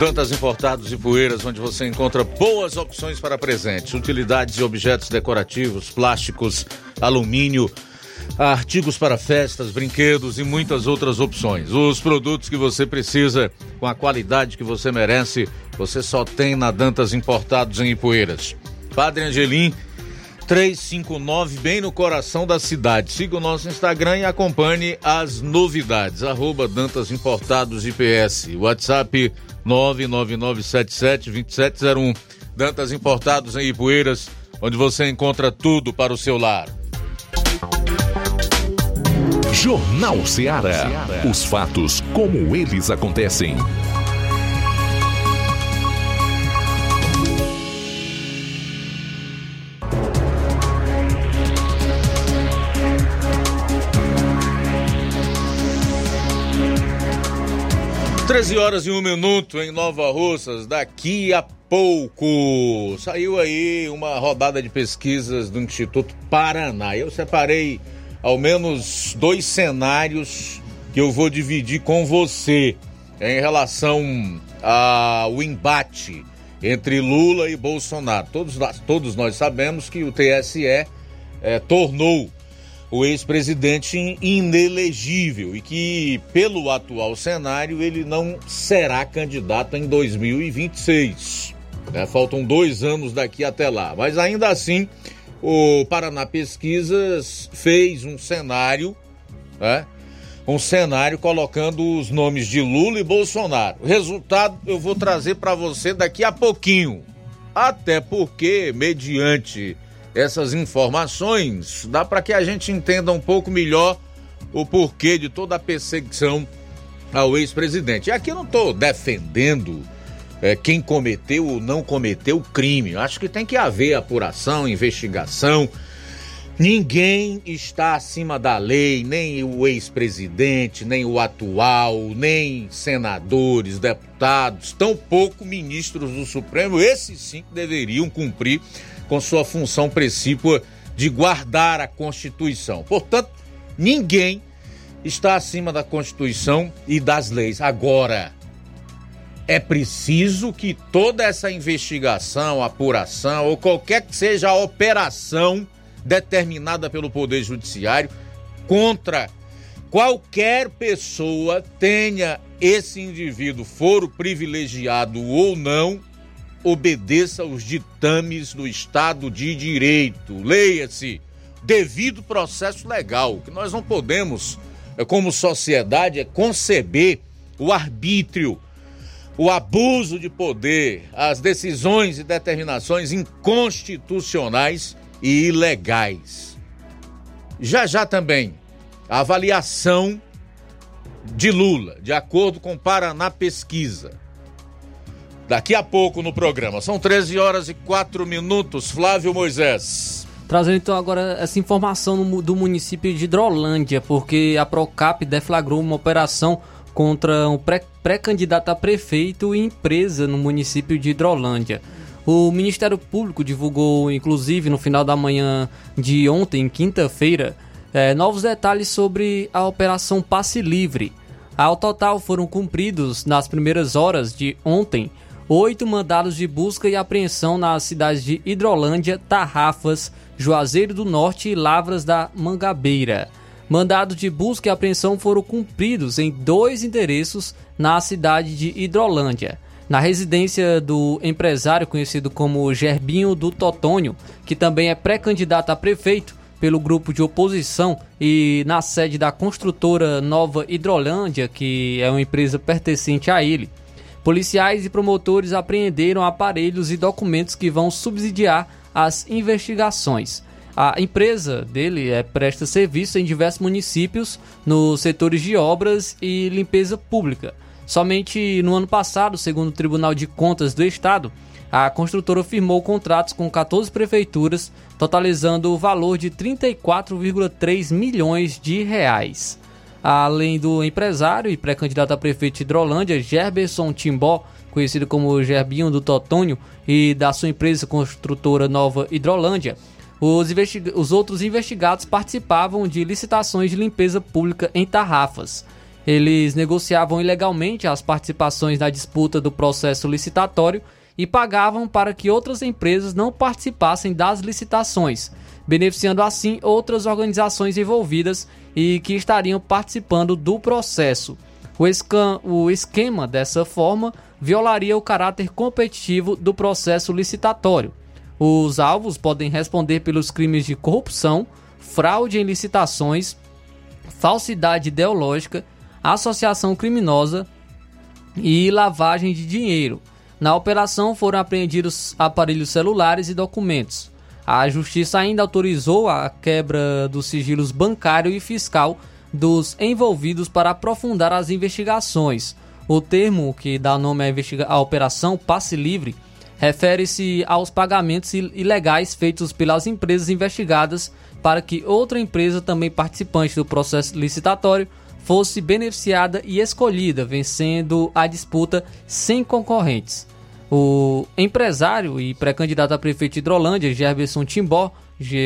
Dantas Importados e Poeiras, onde você encontra boas opções para presentes, utilidades e objetos decorativos, plásticos, alumínio, artigos para festas, brinquedos e muitas outras opções. Os produtos que você precisa, com a qualidade que você merece, você só tem na Dantas Importados em Ipueiras. Padre Angelim, 359, bem no coração da cidade. Siga o nosso Instagram e acompanhe as novidades. Arroba Dantas Importados IPS. WhatsApp 999772701. Dantas Importados em Ipueiras, onde você encontra tudo para o seu lar. Jornal Ceará. Os fatos como eles acontecem. Treze horas e um minuto em Nova Russas, daqui a pouco. Saiu aí uma rodada de pesquisas do Instituto Paraná. Eu separei ao menos dois cenários que eu vou dividir com você em relação ao embate entre Lula e Bolsonaro. Todos, todos nós sabemos que o TSE é, tornou o ex-presidente inelegível e que, pelo atual cenário, ele não será candidato em 2026. Né? Faltam dois anos daqui até lá. Mas ainda assim, o Paraná Pesquisas fez um cenário, né? um cenário colocando os nomes de Lula e Bolsonaro. O resultado eu vou trazer para você daqui a pouquinho. Até porque, mediante essas informações, dá para que a gente entenda um pouco melhor o porquê de toda a perseguição ao ex-presidente. E aqui eu não estou defendendo é, quem cometeu ou não cometeu o crime. Acho que tem que haver apuração, investigação. Ninguém está acima da lei, nem o ex-presidente, nem o atual, nem senadores, deputados, tampouco ministros do Supremo. Esses sim deveriam cumprir com sua função precípua de guardar a Constituição. Portanto, ninguém está acima da Constituição e das leis. Agora, é preciso que toda essa investigação, apuração ou qualquer que seja a operação determinada pelo Poder Judiciário contra qualquer pessoa tenha esse indivíduo foro privilegiado ou não, obedeça aos ditames do Estado de Direito. Leia-se, devido processo legal, que nós não podemos, eh, como sociedade, é conceber o arbítrio o abuso de poder, as decisões e determinações inconstitucionais e ilegais. Já já também a avaliação de Lula, de acordo com Paraná Pesquisa. Daqui a pouco no programa. São 13 horas e 4 minutos. Flávio Moisés. Trazendo então agora essa informação do município de Hidrolândia, porque a Procap deflagrou uma operação contra um pré-candidato a prefeito e empresa no município de Hidrolândia. O Ministério Público divulgou, inclusive, no final da manhã de ontem, quinta-feira, é, novos detalhes sobre a Operação Passe Livre. Ao total foram cumpridos, nas primeiras horas de ontem, oito mandados de busca e apreensão nas cidades de Hidrolândia, Tarrafas, Juazeiro do Norte e Lavras da Mangabeira. Mandados de busca e apreensão foram cumpridos em dois endereços na cidade de Hidrolândia. Na residência do empresário conhecido como Gerbinho do Totônio, que também é pré-candidato a prefeito pelo grupo de oposição, e na sede da construtora Nova Hidrolândia, que é uma empresa pertencente a ele. Policiais e promotores apreenderam aparelhos e documentos que vão subsidiar as investigações. A empresa dele é, presta serviço em diversos municípios nos setores de obras e limpeza pública. Somente no ano passado, segundo o Tribunal de Contas do Estado, a construtora firmou contratos com 14 prefeituras, totalizando o valor de 34,3 milhões de reais. Além do empresário e pré-candidato a prefeito de Hidrolândia, Gerberson Timbó, conhecido como Gerbinho do Totônio, e da sua empresa construtora Nova Hidrolândia, os, os, outros investigados participavam de licitações de limpeza pública em tarrafas. Eles negociavam ilegalmente as participações na disputa do processo licitatório e pagavam para que outras empresas não participassem das licitações, beneficiando assim outras organizações envolvidas e que estariam participando do processo. O, o esquema, dessa forma, violaria o caráter competitivo do processo licitatório. Os alvos podem responder pelos crimes de corrupção, fraude em licitações, falsidade ideológica, associação criminosa e lavagem de dinheiro. Na operação foram apreendidos aparelhos celulares e documentos. A justiça ainda autorizou a quebra dos sigilos bancário e fiscal dos envolvidos para aprofundar as investigações. O termo que dá nome à, à operação Passe Livre refere-se aos pagamentos ilegais feitos pelas empresas investigadas para que outra empresa também participante do processo licitatório fosse beneficiada e escolhida, vencendo a disputa sem concorrentes. O empresário e pré-candidato a prefeito de Hidrolândia, Gerberson Timbó,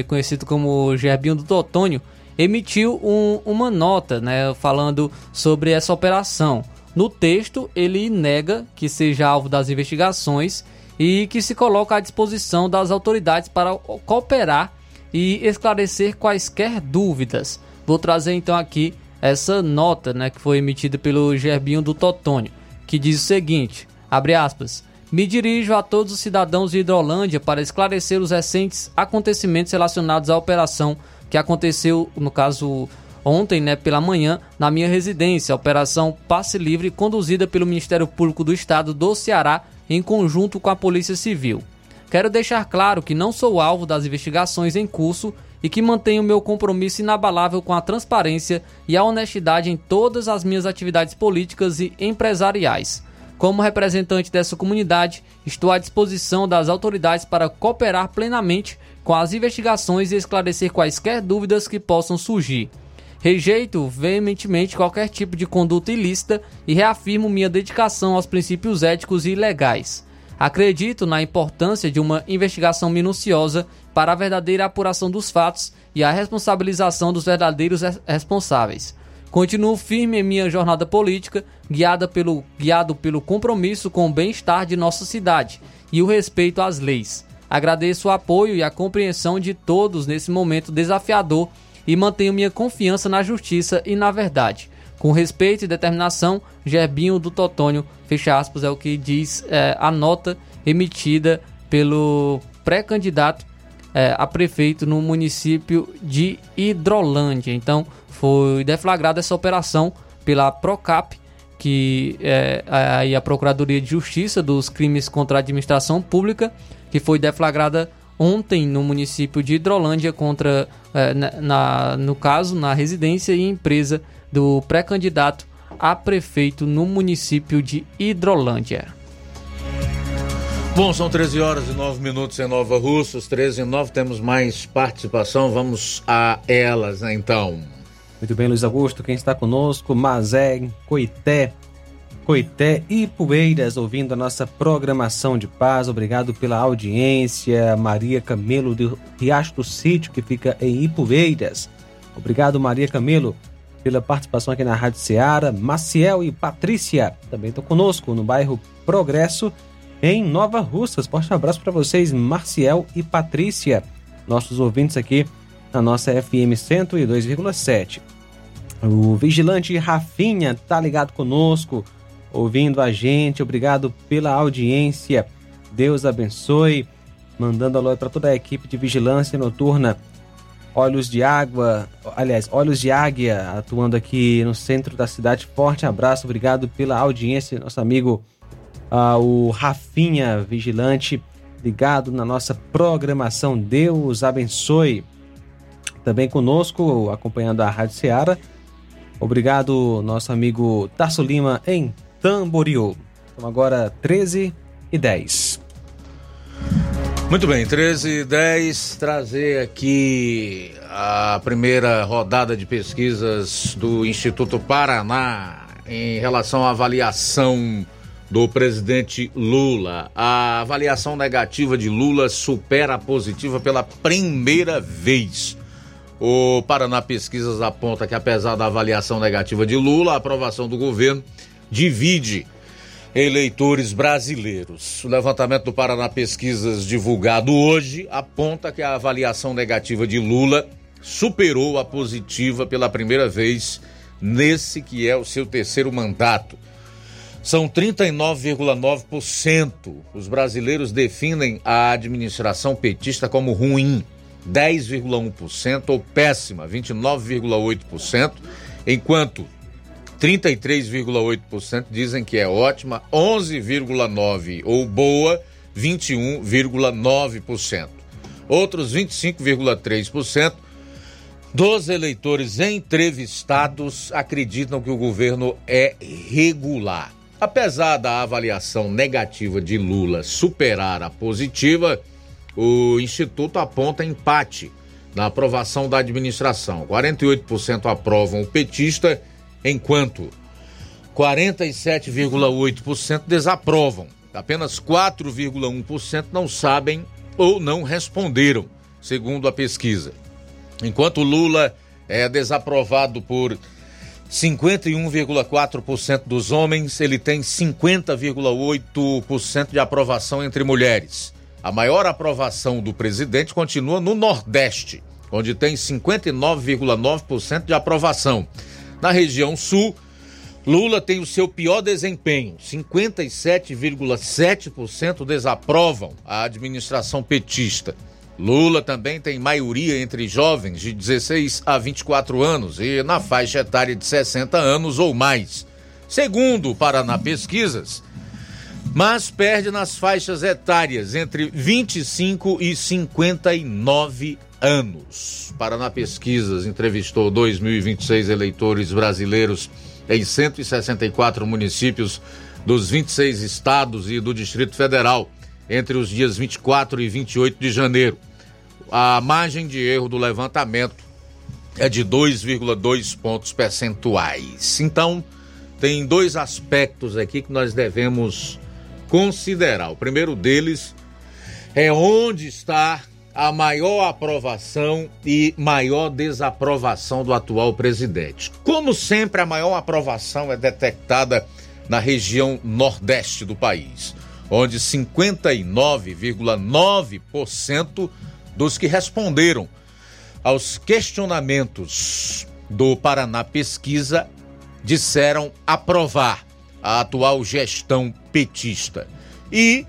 conhecido como Gerbinho do Totônio, emitiu um, uma nota né, falando sobre essa operação. No texto, ele nega que seja alvo das investigações e que se coloca à disposição das autoridades para cooperar e esclarecer quaisquer dúvidas. Vou trazer então aqui essa nota né, que foi emitida pelo Gerbinho do Totônio, que diz o seguinte, abre aspas, me dirijo a todos os cidadãos de Hidrolândia para esclarecer os recentes acontecimentos relacionados à operação que aconteceu, no caso, ontem, né, pela manhã, na minha residência, a Operação Passe Livre, conduzida pelo Ministério Público do Estado do Ceará, em conjunto com a Polícia Civil. Quero deixar claro que não sou alvo das investigações em curso e que mantenho meu compromisso inabalável com a transparência e a honestidade em todas as minhas atividades políticas e empresariais. Como representante dessa comunidade, estou à disposição das autoridades para cooperar plenamente com as investigações e esclarecer quaisquer dúvidas que possam surgir. Rejeito veementemente qualquer tipo de conduta ilícita e reafirmo minha dedicação aos princípios éticos e legais. Acredito na importância de uma investigação minuciosa para a verdadeira apuração dos fatos e a responsabilização dos verdadeiros responsáveis. Continuo firme em minha jornada política, guiada pelo, guiado pelo compromisso com o bem-estar de nossa cidade e o respeito às leis. Agradeço o apoio e a compreensão de todos nesse momento desafiador e mantenho minha confiança na justiça e na verdade. Com respeito e determinação, Gerbinho do Totônio, fecha aspas, é o que diz é, a nota emitida pelo pré-candidato é, a prefeito no município de Hidrolândia. Então, foi deflagrada essa operação pela Procap, que é aí a Procuradoria de Justiça dos Crimes contra a Administração Pública, que foi deflagrada ontem no município de Hidrolândia contra, é, na, no caso, na residência e empresa do pré-candidato a prefeito no município de Hidrolândia. Bom, são 13 horas e 9 minutos em Nova Russas, 13 e 9, temos mais participação, vamos a elas né, então. Muito bem, Luiz Augusto, quem está conosco, Mazé, Coité, Coité e Poeiras, ouvindo a nossa programação de paz. Obrigado pela audiência. Maria Camelo do Riacho do Sítio, que fica em Ipueiras. Obrigado, Maria Camelo, pela participação aqui na Rádio Ceará. Maciel e Patrícia também estão conosco no bairro Progresso, em Nova Russas. Forte abraço para vocês, Marciel e Patrícia, nossos ouvintes aqui na nossa FM 102,7. O vigilante Rafinha tá ligado conosco ouvindo a gente. Obrigado pela audiência. Deus abençoe. Mandando alô para toda a equipe de vigilância noturna. Olhos de Água, aliás, Olhos de Águia, atuando aqui no centro da cidade. Forte abraço, obrigado pela audiência, nosso amigo uh, o Rafinha Vigilante, ligado na nossa programação. Deus abençoe. Também conosco, acompanhando a Rádio Ceará. Obrigado, nosso amigo Tasso Lima, em Tamboriú. São agora 13 e 10. Muito bem, 13 e 10, trazer aqui a primeira rodada de pesquisas do Instituto Paraná em relação à avaliação do presidente Lula. A avaliação negativa de Lula supera a positiva pela primeira vez. O Paraná Pesquisas aponta que, apesar da avaliação negativa de Lula, a aprovação do governo divide eleitores brasileiros. O levantamento do Paraná Pesquisas divulgado hoje aponta que a avaliação negativa de Lula superou a positiva pela primeira vez nesse que é o seu terceiro mandato. São 39,9%. Os brasileiros definem a administração petista como ruim, 10,1%, ou péssima, 29,8%, enquanto 33,8% dizem que é ótima, 11,9% ou boa, 21,9%. Outros 25,3% dos eleitores entrevistados acreditam que o governo é regular. Apesar da avaliação negativa de Lula superar a positiva, o Instituto aponta empate na aprovação da administração. 48% aprovam o petista enquanto 47,8% desaprovam. Apenas 4,1% não sabem ou não responderam, segundo a pesquisa. Enquanto Lula é desaprovado por 51,4% dos homens, ele tem 50,8% de aprovação entre mulheres. A maior aprovação do presidente continua no Nordeste, onde tem 59,9% de aprovação. Na região sul, Lula tem o seu pior desempenho. 57,7% desaprovam a administração petista. Lula também tem maioria entre jovens de 16 a 24 anos e na faixa etária de 60 anos ou mais. Segundo Paraná Pesquisas, mas perde nas faixas etárias entre 25 e 59 anos. Paraná Pesquisas entrevistou 2026 eleitores brasileiros em 164 municípios dos 26 estados e do Distrito Federal entre os dias 24 e 28 de janeiro. A margem de erro do levantamento é de 2,2 pontos percentuais. Então, tem dois aspectos aqui que nós devemos considerar. O primeiro deles é onde está a maior aprovação e maior desaprovação do atual presidente. Como sempre, a maior aprovação é detectada na região nordeste do país, onde 59,9% dos que responderam aos questionamentos do Paraná Pesquisa disseram aprovar a atual gestão petista. E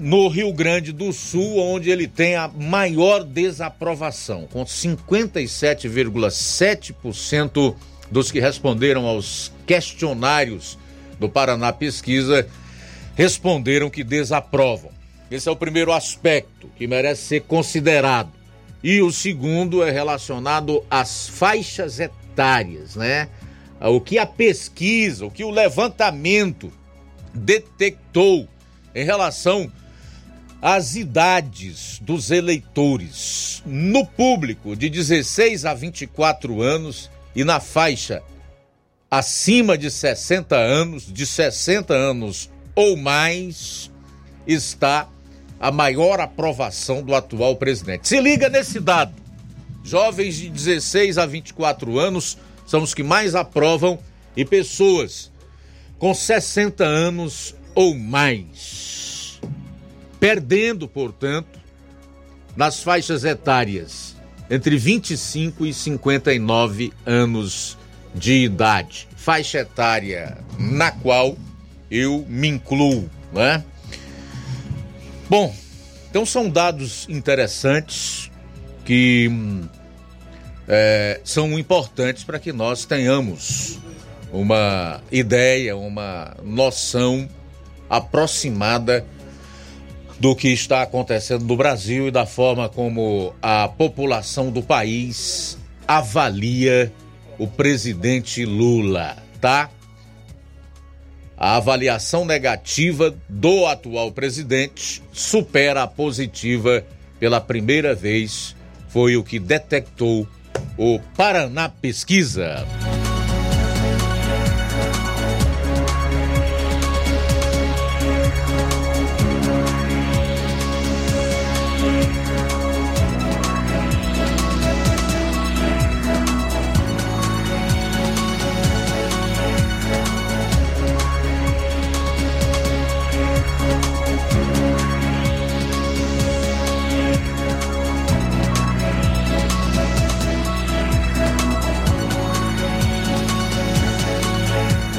no Rio Grande do Sul, onde ele tem a maior desaprovação, com 57,7% dos que responderam aos questionários do Paraná Pesquisa responderam que desaprovam. Esse é o primeiro aspecto que merece ser considerado. E o segundo é relacionado às faixas etárias, né? O que a pesquisa, o que o levantamento detectou em relação as idades dos eleitores no público de 16 a 24 anos e na faixa acima de 60 anos, de 60 anos ou mais, está a maior aprovação do atual presidente. Se liga nesse dado. Jovens de 16 a 24 anos são os que mais aprovam e pessoas com 60 anos ou mais perdendo, portanto, nas faixas etárias entre 25 e 59 anos de idade. Faixa etária na qual eu me incluo, né? Bom, então são dados interessantes que é, são importantes para que nós tenhamos uma ideia, uma noção aproximada do que está acontecendo no Brasil e da forma como a população do país avalia o presidente Lula, tá? a avaliação negativa do atual presidente supera a positiva pela primeira vez. Foi o que detectou o Paraná Pesquisa.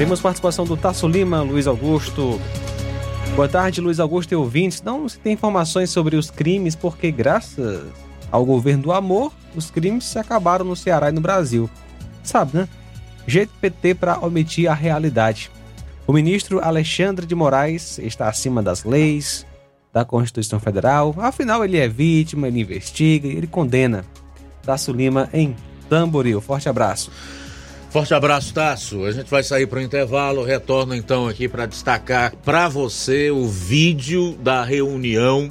Temos participação do Tasso Lima, Luiz Augusto. Boa tarde, Luiz Augusto e ouvintes. Não se tem informações sobre os crimes, porque graças ao governo do amor, os crimes se acabaram no Ceará e no Brasil. Sabe, né? Jeito PT para omitir a realidade. O ministro Alexandre de Moraes está acima das leis, da Constituição Federal. Afinal, ele é vítima, ele investiga ele condena. Tasso Lima em Tamboril. Forte abraço. Forte abraço, Tasso. A gente vai sair para o intervalo. Retorno então aqui para destacar para você o vídeo da reunião,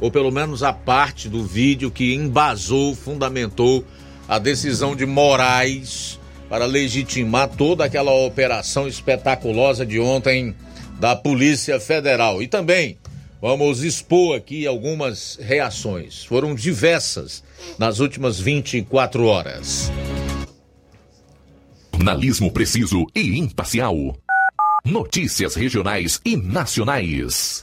ou pelo menos a parte do vídeo que embasou, fundamentou a decisão de Moraes para legitimar toda aquela operação espetaculosa de ontem da Polícia Federal. E também vamos expor aqui algumas reações. Foram diversas nas últimas 24 horas. Jornalismo preciso e imparcial. Notícias regionais e nacionais.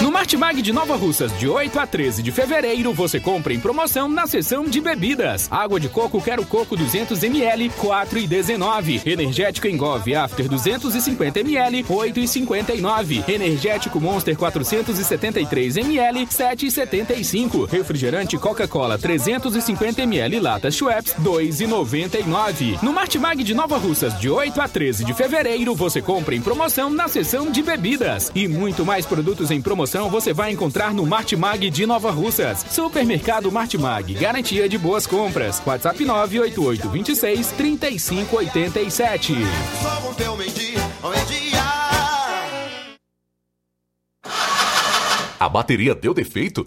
No Martimag de Nova Russas, de 8 a 13 de fevereiro, você compra em promoção na seção de bebidas. Água de coco Quero Coco 200ml, 4,19. Energético Engove After 250ml, 8,59. Energético Monster 473ml, 7,75. Refrigerante Coca-Cola 350ml Lata Schweppes, 2,99. No Martimag de Nova Russas, de 8 a 13 de fevereiro, você compra em promoção na seção de bebidas. E muito mais produtos em promoção você vai encontrar no Martimag de Nova Russas. Supermercado Martimag, garantia de boas compras. WhatsApp 988 26 3587. Só o teu meio-dia, ao meio-dia. A bateria deu defeito?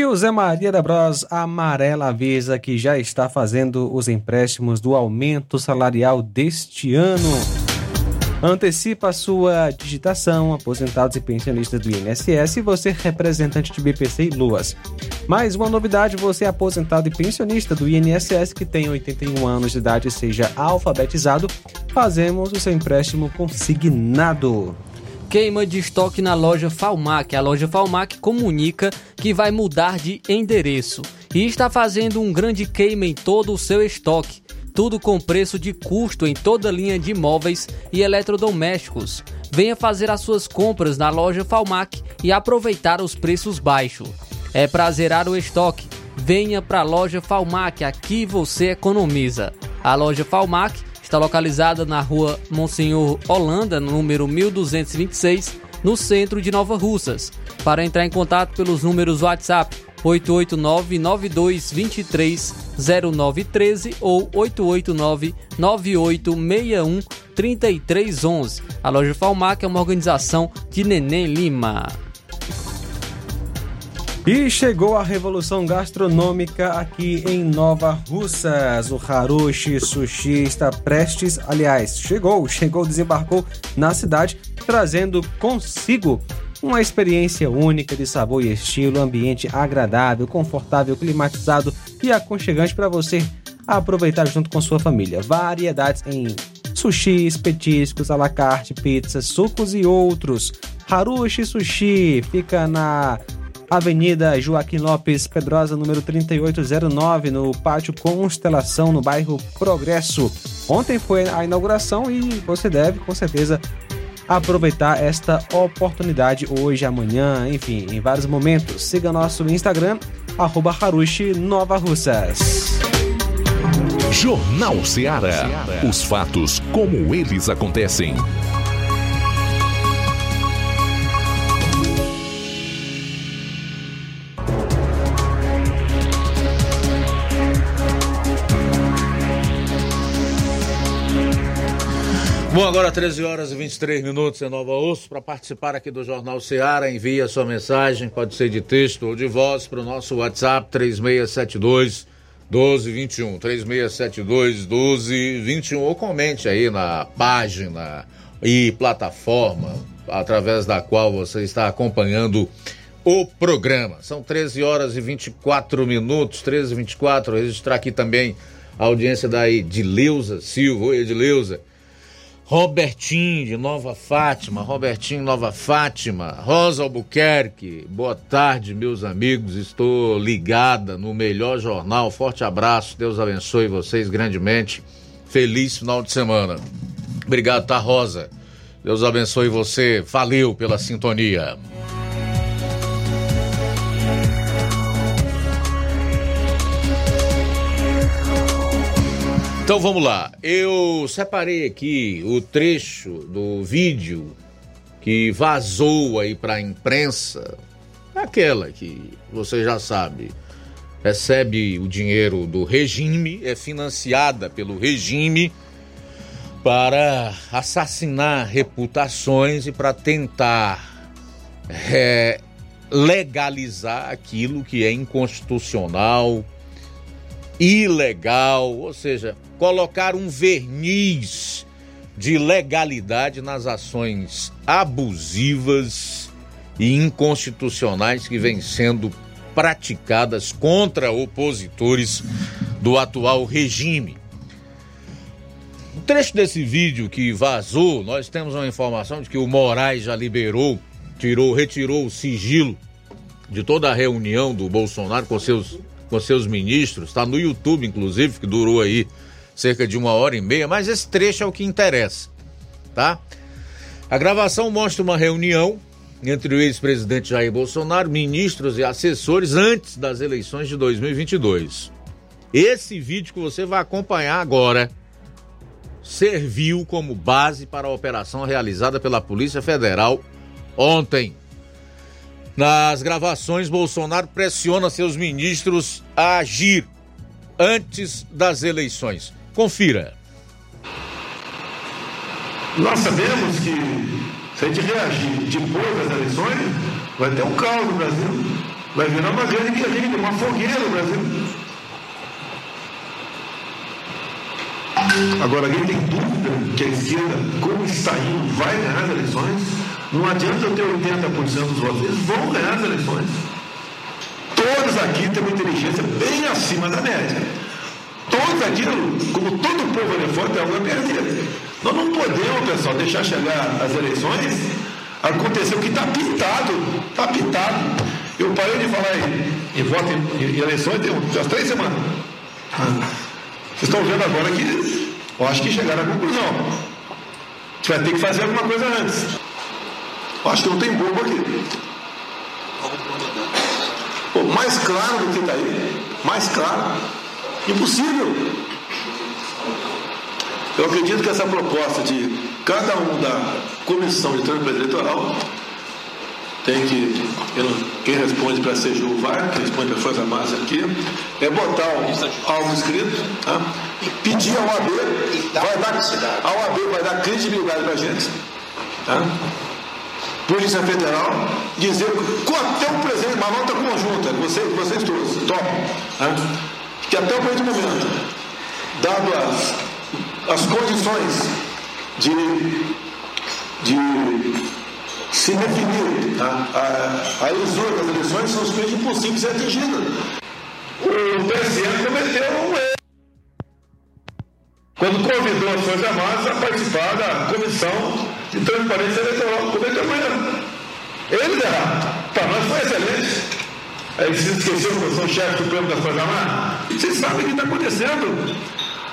E o Zé Maria da Bros Amarela avisa que já está fazendo os empréstimos do aumento salarial deste ano. Antecipa a sua digitação, aposentados e pensionistas do INSS e você representante de BPC e Luas. Mais uma novidade, você é aposentado e pensionista do INSS que tem 81 anos de idade seja alfabetizado, fazemos o seu empréstimo consignado. Queima de estoque na loja Falmac. A loja Falmac comunica que vai mudar de endereço e está fazendo um grande queima em todo o seu estoque. Tudo com preço de custo em toda a linha de móveis e eletrodomésticos. Venha fazer as suas compras na loja Falmac e aproveitar os preços baixos. É para zerar o estoque. Venha para a loja Falmac, aqui você economiza. A loja Falmac está localizada na rua Monsenhor Holanda, número 1226, no centro de Nova Russas. Para entrar em contato pelos números WhatsApp 889-9223-0913 ou 889-9861-3311. A loja Falmac é uma organização de Neném Lima. E chegou a revolução gastronômica aqui em Nova Russas. O Harushi Sushi está prestes, aliás, chegou, chegou, desembarcou na cidade, trazendo consigo uma experiência única de sabor e estilo, ambiente agradável, confortável, climatizado e aconchegante para você aproveitar junto com sua família. Variedades em sushis, petiscos, alacarte, pizzas, sucos e outros. Harushi Sushi fica na Avenida Joaquim Lopes Pedrosa, número 3809, no Pátio Constelação, no bairro Progresso. Ontem foi a inauguração e você deve, com certeza, aproveitar esta oportunidade hoje, amanhã, enfim, em vários momentos. Siga nosso Instagram, arroba Nova Russas. Jornal Ceará. Os fatos como eles acontecem. Bom, agora 13 horas e 23 minutos em Nova Osso. Para participar aqui do Jornal Ceará, envie a sua mensagem, pode ser de texto ou de voz, para o nosso WhatsApp 3672 1221. 3672 1221. Ou comente aí na página e plataforma através da qual você está acompanhando o programa. São 13 horas e 24 minutos, 13 e 24. Registrar aqui também a audiência da Edileuza Silva. Oi, Edileuza. Robertinho de Nova Fátima, Robertinho Nova Fátima, Rosa Albuquerque, boa tarde, meus amigos. Estou ligada no melhor jornal. Forte abraço, Deus abençoe vocês grandemente. Feliz final de semana. Obrigado, tá, Rosa? Deus abençoe você. Valeu pela sintonia. Então vamos lá. Eu separei aqui o trecho do vídeo que vazou aí para a imprensa, aquela que você já sabe, recebe o dinheiro do regime, é financiada pelo regime para assassinar reputações e para tentar é, legalizar aquilo que é inconstitucional, ilegal, ou seja, colocar um verniz de legalidade nas ações abusivas e inconstitucionais que vêm sendo praticadas contra opositores do atual regime. Um trecho desse vídeo que vazou, nós temos uma informação de que o Moraes já liberou, tirou, retirou o sigilo de toda a reunião do Bolsonaro com seus, com seus ministros, está no YouTube, inclusive, que durou aí cerca de uma hora e meia, mas esse trecho é o que interessa, tá? A gravação mostra uma reunião entre o ex-presidente Jair Bolsonaro, ministros e assessores antes das eleições de 2022. Esse vídeo que você vai acompanhar agora serviu como base para a operação realizada pela Polícia Federal ontem. Nas gravações, Bolsonaro pressiona seus ministros a agir antes das eleições Confira. Nós sabemos que se a gente reagir depois das eleições, vai ter um caos no Brasil. Vai virar uma grande guerrilha, uma fogueira no Brasil. Agora, alguém tem dúvida que a esquerda, como está indo, vai ganhar as eleições? Não adianta eu ter 80% dos votos, eles vão ganhar as eleições. Todos aqui têm uma inteligência bem acima da média. Todos aqui, como todo povo ali fora, tem algo a perder. Nós não podemos, pessoal, deixar chegar as eleições, acontecer o que está pintado. Está pintado. Eu parei de falar em, em voto em, em eleições tem umas três semanas. Vocês estão vendo agora que eu acho que chegaram à conclusão. Gente vai ter que fazer alguma coisa antes. Eu acho que não tem bobo aqui. Pô, mais claro do que está aí. Mais claro. Impossível. Eu acredito que essa proposta de cada um da comissão de trânsito eleitoral tem que. Quem responde para CGU vai, quem responde para a Força Armadas aqui, é botar o, algo escrito, tá? pedir ao OAB, vai dar, a OAB vai dar credibilidade para a gente. Tá? Polícia Federal, dizer até o presente, uma nota conjunta, vocês, vocês todos, topam, tá? Que até o presente momento, dado as, as condições de, de se definir tá? a, a ilusão das eleições, são os coisas impossíveis de ser atingidas. O presidente cometeu um erro quando convidou as Forças Armadas a participar da comissão de transparência eleitoral. Cometeu um erro. Eles erraram. Para nós foi excelente. Aí se esqueceu que eu sou chefe supremo das Forças Armadas. Vocês sabem o que está acontecendo.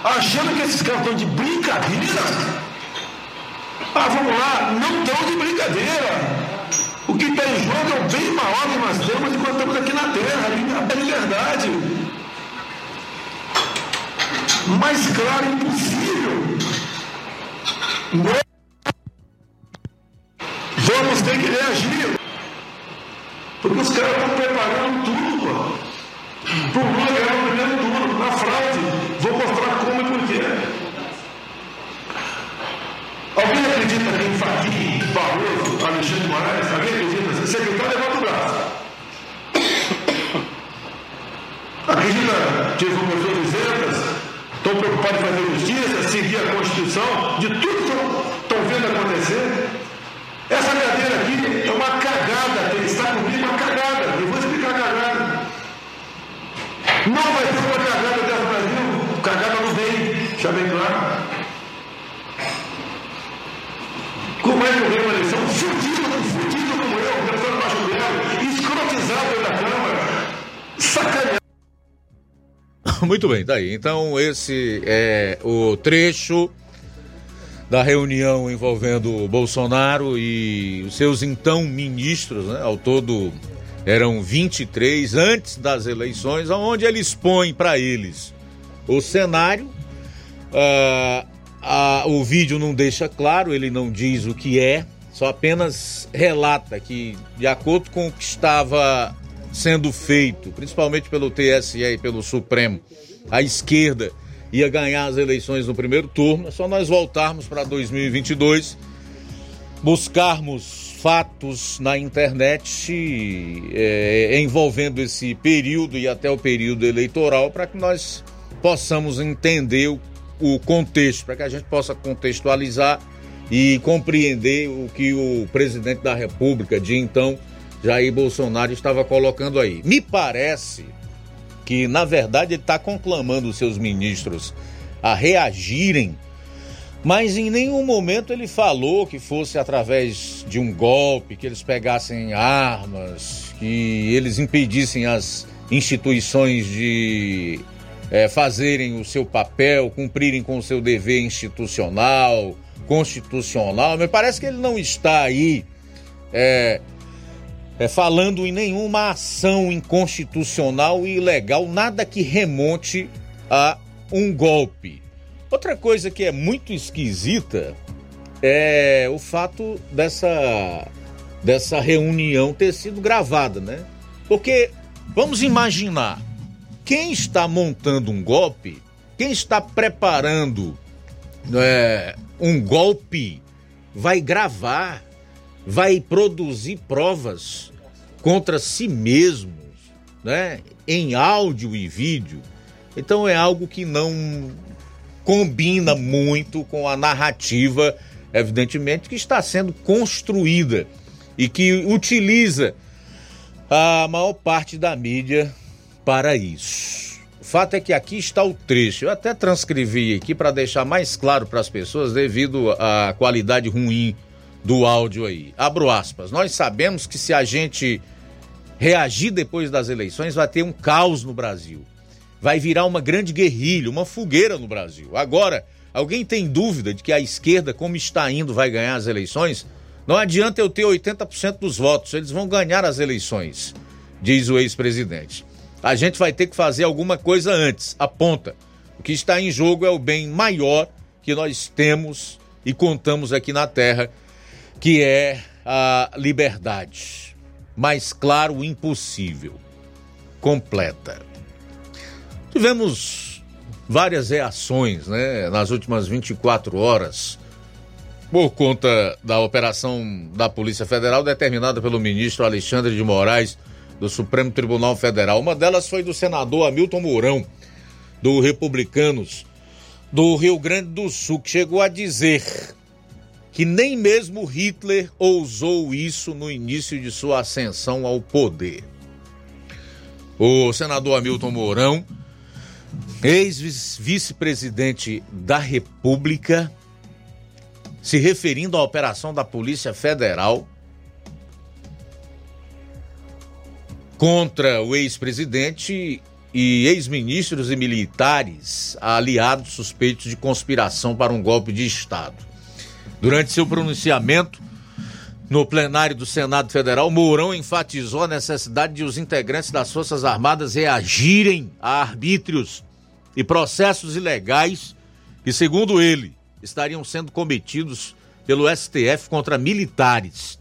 Achando que esses caras estão de brincadeira. Ah, vamos lá, não estão de brincadeira. O que está em jogo é o bem maior que nós temos enquanto estamos aqui na Terra, a liberdade. Mais claro, impossível. Vamos ter que reagir. Porque os caras estão preparando tudo, pô. Por nós ganhar o primeiro turno, na fraude. Vou mostrar como e por quê. Alguém acredita que em Barroso, Alexandre Moraes? Alguém acredita? Secretário, levanta o braço. Acredita que os professores isentas estão preocupados em fazer justiça, seguir a Constituição, de tudo que estão vendo acontecer? Essa cadeira aqui é uma cagada, ele está comigo uma cagada. Eu vou explicar a cagada. Não vai ter uma cagada dentro do Brasil, cagada no bem, deixa bem claro. Como é que eu ganho uma eleição? Fudido, fudido como eu, pensando baixo dela, escrotizado da Câmara, sacaneado. Muito bem, tá aí. Então, esse é o trecho da reunião envolvendo Bolsonaro e os seus então ministros, né? Ao todo eram 23 antes das eleições, onde ele expõe para eles o cenário. Ah, o vídeo não deixa claro, ele não diz o que é, só apenas relata que, de acordo com o que estava sendo feito, principalmente pelo TSE e pelo Supremo, a esquerda ia ganhar as eleições no primeiro turno. É só nós voltarmos para 2022, buscarmos fatos na internet é, envolvendo esse período e até o período eleitoral para que nós possamos entender o, o contexto, para que a gente possa contextualizar e compreender o que o presidente da República de então, Jair Bolsonaro, estava colocando aí. Me parece que, na verdade, ele está conclamando os seus ministros a reagirem, mas em nenhum momento ele falou que fosse através de um golpe, que eles pegassem armas, que eles impedissem as instituições de é, fazerem o seu papel, cumprirem com o seu dever institucional, constitucional. Me parece que ele não está aí. É, é, falando em nenhuma ação inconstitucional e ilegal, nada que remonte a um golpe. Outra coisa que é muito esquisita é o fato dessa, dessa reunião ter sido gravada, né? Porque vamos imaginar quem está montando um golpe Quem está preparando é, um golpe vai gravar, vai produzir provas contra si mesmos, né? Em áudio e vídeo. Então é algo que não combina muito com a narrativa, evidentemente, que está sendo construída e que utiliza a maior parte da mídia para isso. O fato é que aqui está o trecho. Eu até transcrevi aqui para deixar mais claro para as pessoas devido à qualidade ruim do áudio aí. Abro aspas. Nós sabemos que se a gente reagir depois das eleições vai ter um caos no Brasil. Vai virar uma grande guerrilha, uma fogueira no Brasil. Agora, alguém tem dúvida de que a esquerda, como está indo, vai ganhar as eleições? Não adianta eu ter 80% dos votos, eles vão ganhar as eleições, diz o ex-presidente. A gente vai ter que fazer alguma coisa antes, aponta. O que está em jogo é o bem maior que nós temos e contamos aqui na Terra, que é a liberdade. Mais claro, impossível. Completa. Tivemos várias reações né, nas últimas 24 horas por conta da operação da Polícia Federal determinada pelo ministro Alexandre de Moraes do Supremo Tribunal Federal. Uma delas foi do senador Hamilton Mourão, do Republicanos do Rio Grande do Sul, que chegou a dizer que nem mesmo Hitler ousou isso no início de sua ascensão ao poder. O senador Hamilton Mourão, ex-vice-presidente da República, se referindo à operação da Polícia Federal contra o ex-presidente e ex-ministros e militares aliados suspeitos de conspiração para um golpe de Estado. Durante seu pronunciamento no plenário do Senado Federal, Mourão enfatizou a necessidade de os integrantes das Forças Armadas reagirem a arbítrios e processos ilegais que, segundo ele, estariam sendo cometidos pelo STF contra militares.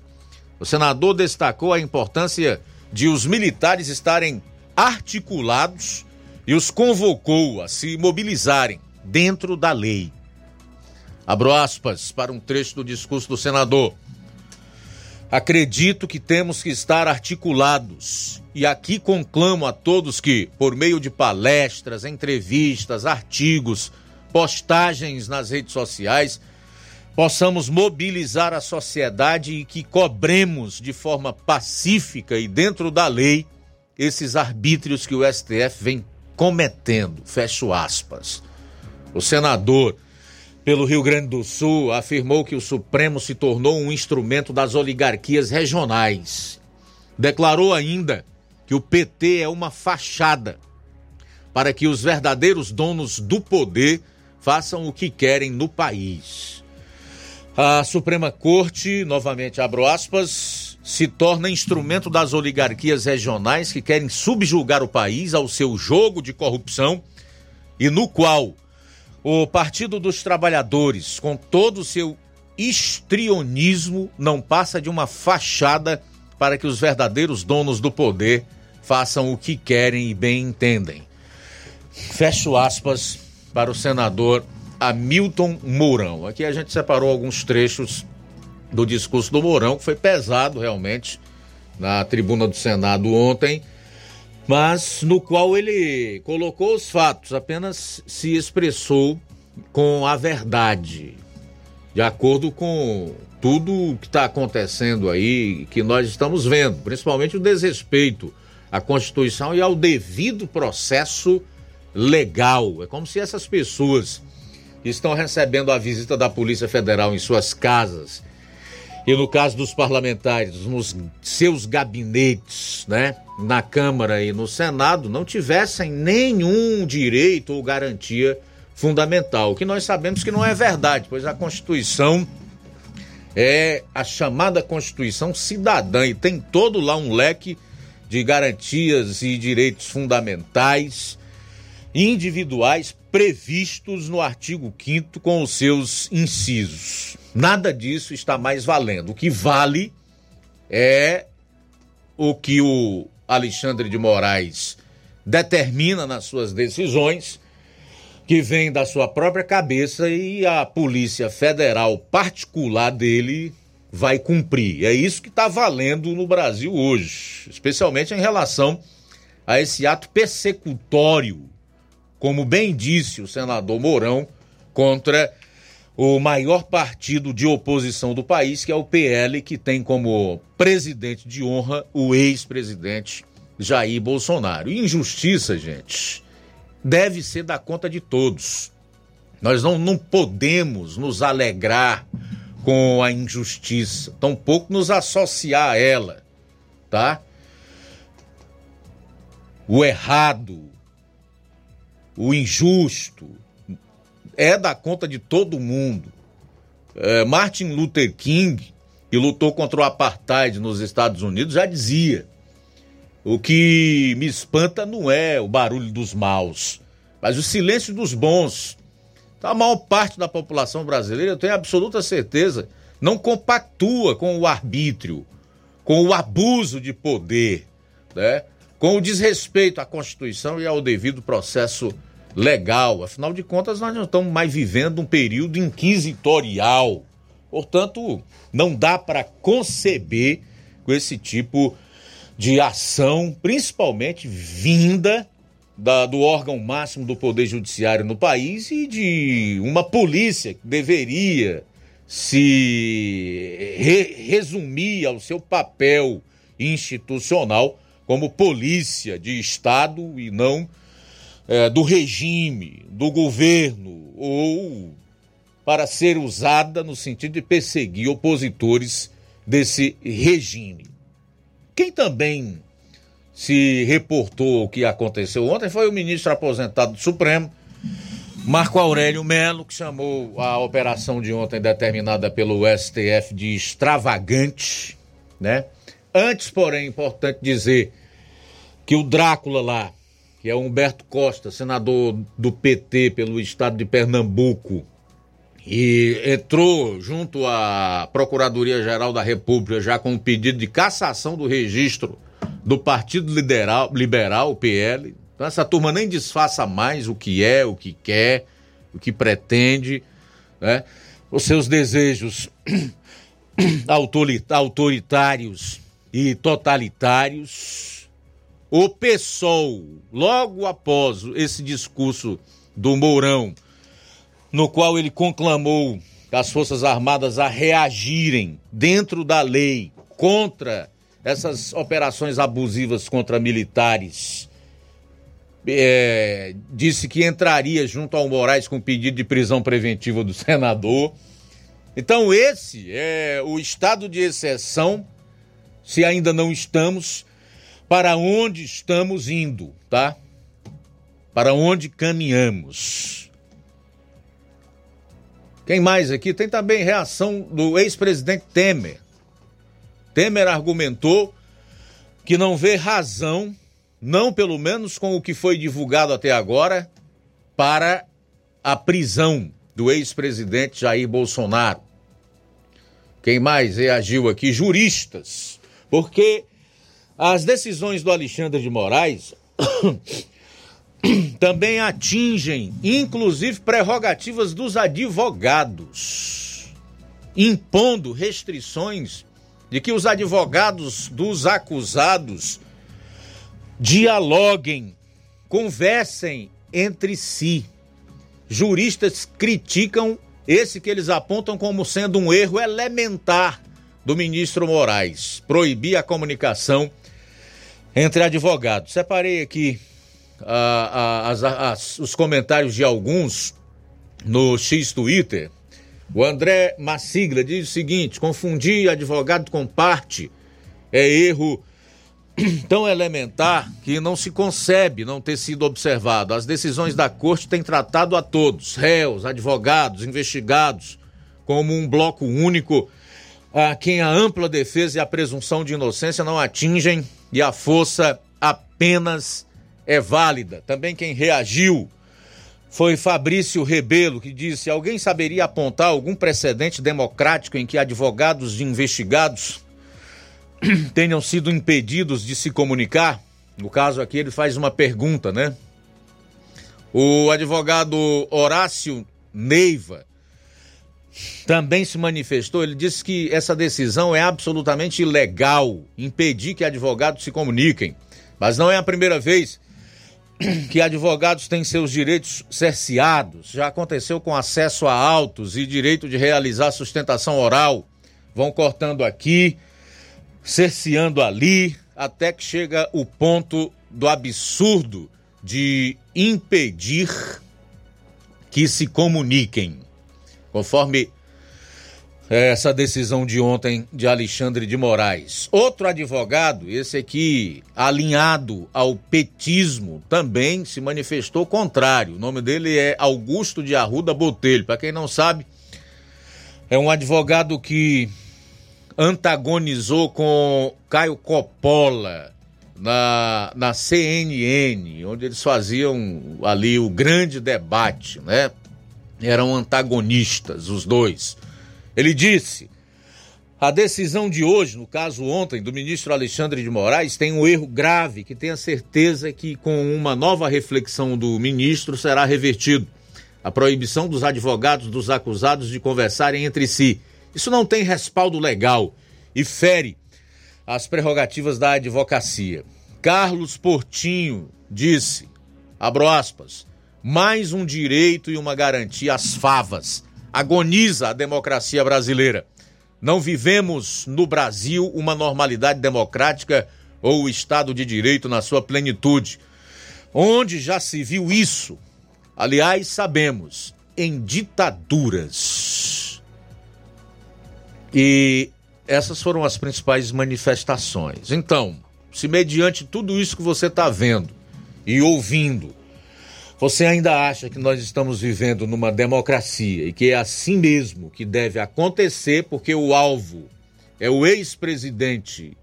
O senador destacou a importância de os militares estarem articulados e os convocou a se mobilizarem dentro da lei. Abro aspas para um trecho do discurso do senador. Acredito que temos que estar articulados e aqui conclamo a todos que, por meio de palestras, entrevistas, artigos, postagens nas redes sociais, possamos mobilizar a sociedade e que cobremos de forma pacífica e dentro da lei esses arbítrios que o STF vem cometendo. Fecho aspas. O senador pelo Rio Grande do Sul afirmou que o Supremo se tornou um instrumento das oligarquias regionais. Declarou ainda que o PT é uma fachada para que os verdadeiros donos do poder façam o que querem no país. A Suprema Corte, novamente abro aspas, se torna instrumento das oligarquias regionais que querem subjugar o país ao seu jogo de corrupção e no qual o Partido dos Trabalhadores, com todo o seu histrionismo, não passa de uma fachada para que os verdadeiros donos do poder façam o que querem e bem entendem. Fecho aspas para o senador Hamilton Mourão. Aqui a gente separou alguns trechos do discurso do Mourão, que foi pesado realmente na tribuna do Senado ontem, mas no qual ele colocou os fatos, apenas se expressou com a verdade, de acordo com tudo que está acontecendo aí, que nós estamos vendo, principalmente o desrespeito à Constituição e ao devido processo legal. É como se essas pessoas que estão recebendo a visita da Polícia Federal em suas casas e no caso dos parlamentares, nos seus gabinetes, né, na Câmara e no Senado, não tivessem nenhum direito ou garantia fundamental, que nós sabemos que não é verdade, pois a Constituição é a chamada Constituição cidadã e tem todo lá um leque de garantias e direitos fundamentais individuais previstos no artigo 5 com os seus incisos. Nada disso está mais valendo. O que vale é o que o Alexandre de Moraes determina nas suas decisões que vem da sua própria cabeça e a Polícia Federal particular dele vai cumprir. É isso que está valendo no Brasil hoje, especialmente em relação a esse ato persecutório, como bem disse o senador Mourão, contra o maior partido de oposição do país, que é o PL, que tem como presidente de honra o ex-presidente Jair Bolsonaro. Injustiça, gente, deve ser da conta de todos. Nós não, não podemos nos alegrar com a injustiça, tampouco nos associar a ela, tá? O errado, o injusto, é da conta de todo mundo. É, Martin Luther King, que lutou contra o apartheid nos Estados Unidos, já dizia: o que me espanta não é o barulho dos maus, mas o silêncio dos bons. Então, a maior parte da população brasileira, eu tenho absoluta certeza, não compactua com o arbítrio, com o abuso de poder, né? com o desrespeito à Constituição e ao devido processo legal. Afinal de contas, nós não estamos mais vivendo um período inquisitorial. Portanto, não dá para conceber com esse tipo de ação, principalmente vinda da, do órgão máximo do Poder Judiciário no país e de uma polícia que deveria se re, resumir ao seu papel institucional como polícia de Estado e não é, do regime, do governo, ou para ser usada no sentido de perseguir opositores desse regime. Quem também se reportou o que aconteceu ontem foi o ministro aposentado do Supremo, Marco Aurélio Melo, que chamou a operação de ontem determinada pelo STF de extravagante, né? Antes, porém, é importante dizer que o Drácula lá que é Humberto Costa, senador do PT pelo estado de Pernambuco, e entrou junto à Procuradoria-Geral da República já com um pedido de cassação do registro do Partido Liberal, Liberal, o PL. Então essa turma nem disfarça mais o que é, o que quer, o que pretende, né? Os seus desejos autoritários e totalitários o PSOL, logo após esse discurso do Mourão, no qual ele conclamou as Forças Armadas a reagirem dentro da lei contra essas operações abusivas contra militares, é, disse que entraria junto ao Moraes com pedido de prisão preventiva do senador. Então, esse é o estado de exceção, se ainda não estamos, para onde estamos indo, tá? Para onde caminhamos. Quem mais aqui? Tem também reação do ex-presidente Temer. Temer argumentou que não vê razão, não pelo menos com o que foi divulgado até agora, para a prisão do ex-presidente Jair Bolsonaro. Quem mais reagiu aqui? Juristas. Porque as decisões do Alexandre de Moraes também atingem, inclusive, prerrogativas dos advogados, impondo restrições de que os advogados dos acusados dialoguem, conversem entre si. Juristas criticam esse que eles apontam como sendo um erro elementar do ministro Moraes, proibir a comunicação entre advogados. Separei aqui ah, as, as, os comentários de alguns no X Twitter. O André Massigla diz o seguinte: confundir advogado com parte é erro tão elementar que não se concebe não ter sido observado. As decisões da corte têm tratado a todos, réus, advogados, investigados, como um bloco único a quem a ampla defesa e a presunção de inocência não atingem e a força apenas é válida. Também quem reagiu foi Fabrício Rebelo, que disse: alguém saberia apontar algum precedente democrático em que advogados de investigados tenham sido impedidos de se comunicar? No caso aqui, ele faz uma pergunta, né? O advogado Horácio Neiva também se manifestou. Ele disse que essa decisão é absolutamente ilegal impedir que advogados se comuniquem. Mas não é a primeira vez que advogados têm seus direitos cerceados. Já aconteceu com acesso a autos e direito de realizar sustentação oral. Vão cortando aqui, cerceando ali, até que chega o ponto do absurdo de impedir que se comuniquem. Conforme essa decisão de ontem de Alexandre de Moraes. Outro advogado, esse aqui alinhado ao petismo, também se manifestou contrário. O nome dele é Augusto de Arruda Botelho. Para quem não sabe, é um advogado que antagonizou com Caio Coppola na, na CNN, onde eles faziam ali o grande debate, né? Eram antagonistas, os dois. Ele disse: a decisão de hoje, no caso ontem, do ministro Alexandre de Moraes, tem um erro grave que tenha certeza que, com uma nova reflexão do ministro, será revertido. A proibição dos advogados dos acusados de conversarem entre si. Isso não tem respaldo legal e fere as prerrogativas da advocacia. Carlos Portinho disse, abro aspas, mais um direito e uma garantia às favas agoniza a democracia brasileira. Não vivemos no Brasil uma normalidade democrática ou o Estado de Direito na sua plenitude. Onde já se viu isso? Aliás, sabemos, em ditaduras. E essas foram as principais manifestações. Então, se mediante tudo isso que você está vendo e ouvindo, você ainda acha que nós estamos vivendo numa democracia e que é assim mesmo que deve acontecer, porque o alvo é o ex-presidente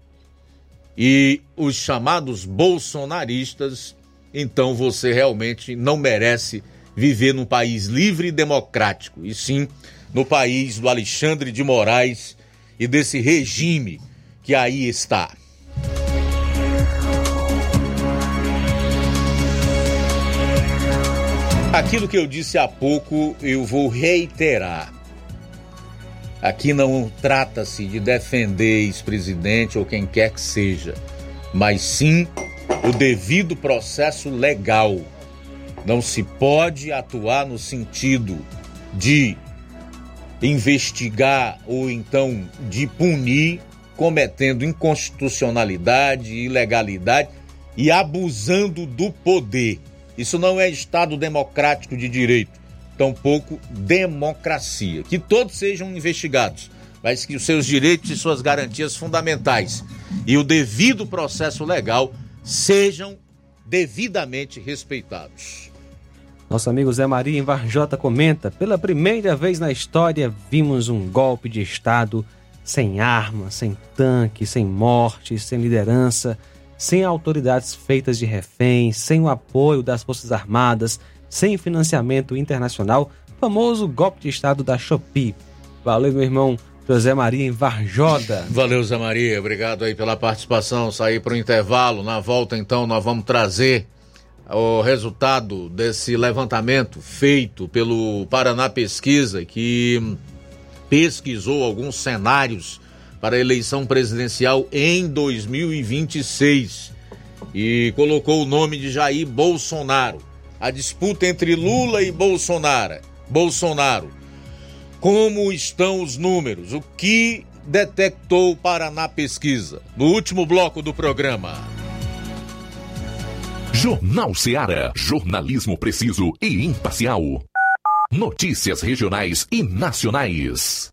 e os chamados bolsonaristas, então você realmente não merece viver num país livre e democrático, e sim no país do Alexandre de Moraes e desse regime que aí está. Aquilo que eu disse há pouco, eu vou reiterar. Aqui não trata-se de defender ex-presidente ou quem quer que seja, mas sim o devido processo legal. Não se pode atuar no sentido de investigar ou então de punir cometendo inconstitucionalidade, ilegalidade e abusando do poder. Isso não é Estado democrático de direito, tampouco democracia. Que todos sejam investigados, mas que os seus direitos e suas garantias fundamentais e o devido processo legal sejam devidamente respeitados. Nosso amigo Zé Maria em Varjota comenta: pela primeira vez na história vimos um golpe de Estado sem arma, sem tanque, sem morte, sem liderança sem autoridades feitas de reféns, sem o apoio das Forças Armadas, sem financiamento internacional, famoso golpe de Estado da Shopee. Valeu, meu irmão José Maria em Varjoda. Valeu, Zé Maria. Obrigado aí pela participação. Sair para o intervalo. Na volta, então, nós vamos trazer o resultado desse levantamento feito pelo Paraná Pesquisa, que pesquisou alguns cenários para a eleição presidencial em 2026 e colocou o nome de Jair Bolsonaro. A disputa entre Lula e Bolsonaro. Bolsonaro. Como estão os números? O que detectou o Paraná Pesquisa? No último bloco do programa. Jornal Seara. Jornalismo preciso e imparcial. Notícias regionais e nacionais.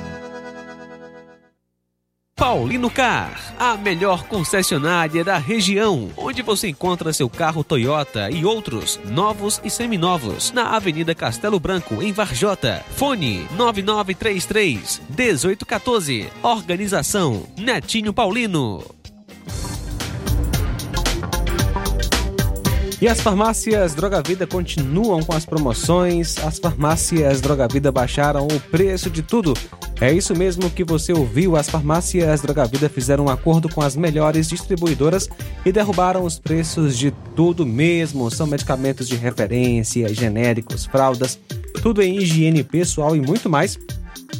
Paulino Car, a melhor concessionária da região, onde você encontra seu carro Toyota e outros novos e seminovos, na Avenida Castelo Branco, em Varjota. Fone 9933 1814. Organização Netinho Paulino. E as farmácias Droga Vida continuam com as promoções. As farmácias Droga Vida baixaram o preço de tudo. É isso mesmo que você ouviu. As farmácias Droga Vida fizeram um acordo com as melhores distribuidoras e derrubaram os preços de tudo mesmo. São medicamentos de referência, genéricos, fraldas, tudo em higiene pessoal e muito mais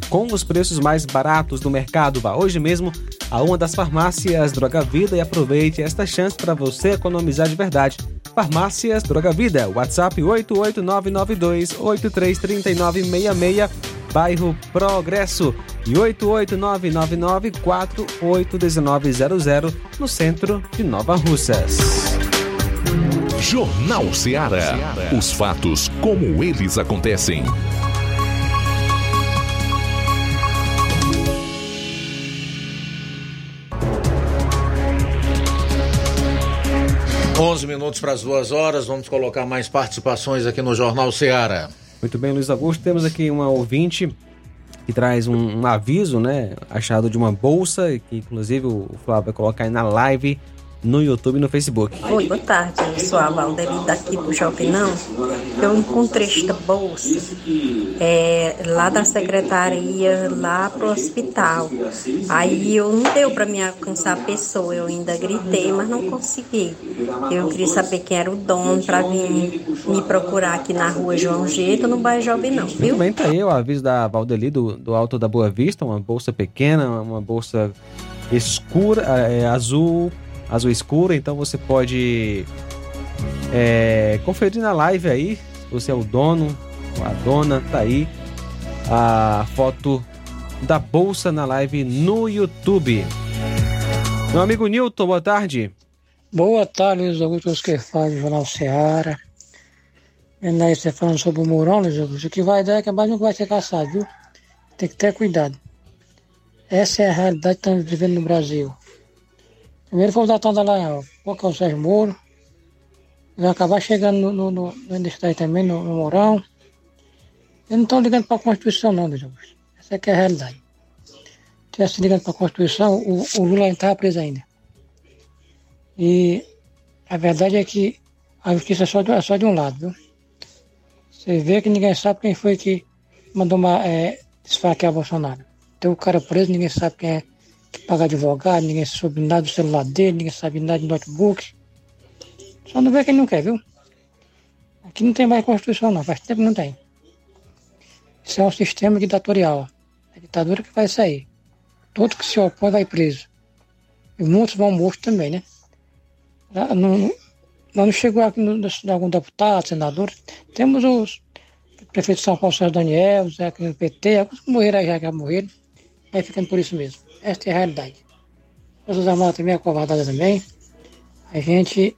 com os preços mais baratos do mercado. Vá hoje mesmo a uma das farmácias Droga Vida e aproveite esta chance para você economizar de verdade. Farmácias Droga Vida, WhatsApp 88992833966, bairro Progresso e 88999481900 no centro de Nova Russas. Jornal Ceará. Os fatos como eles acontecem. 11 minutos para as duas horas, vamos colocar mais participações aqui no Jornal Ceará. Muito bem, Luiz Augusto. Temos aqui uma ouvinte que traz um, um aviso, né? Achado de uma bolsa, que inclusive o Flávio vai colocar aí na live no YouTube e no Facebook. Oi, boa tarde. Eu sou a Valdeli daqui do Jopinão. Eu encontrei esta bolsa é, lá da secretaria, lá pro hospital. Aí eu não deu para me alcançar a pessoa, eu ainda gritei, mas não consegui. Eu queria saber quem era o dono para vir me procurar aqui na rua João Gito, no bairro Jobinão, viu? Muito bem, tá aí o aviso da Valdeli do, do Alto da Boa Vista, uma bolsa pequena, uma bolsa escura, é, azul azul escura, então você pode é, conferir na live aí, você é o dono, a dona, tá aí a foto da bolsa na live no YouTube. Meu amigo Nilton, boa tarde. Boa tarde, Luiz Augusto que faz o Jornal Seara. Vendo aí você falando sobre o Mourão, Luiz Augusto, o que vai dar é que mais não vai ser caçado, viu? Tem que ter cuidado. Essa é a realidade que estamos vivendo no Brasil. Primeiro fomos atando lá, qual que é o Sérgio Moro. Vai acabar chegando no, no, no, no também, no, no Mourão. Eles não estão ligando para a Constituição, não, Deus Augusto. Essa que é a realidade. Se tivesse ligando para a Constituição, o, o Lula não estava preso ainda. E a verdade é que a justiça é só de, é só de um lado, viu? Você vê que ninguém sabe quem foi que mandou uma, é, desfaquear Bolsonaro. Tem o cara preso, ninguém sabe quem é que paga advogado, ninguém sabe nada do celular dele, ninguém sabe nada do notebook. Só não vê quem não quer, viu? Aqui não tem mais Constituição não, faz tempo que não tem. Isso é um sistema ditatorial. É a ditadura que vai sair. Todo que se opõe vai preso. E muitos vão mortos também, né? Lá não, não chegou aqui no, no, algum deputado, senador. Temos os prefeitos de São Paulo, Sérgio Daniel, Zé aqui no PT, alguns que morreram aí já, já morreram. vai ficando por isso mesmo. Esta é a realidade. As Forças Armadas também é covardada também. A gente.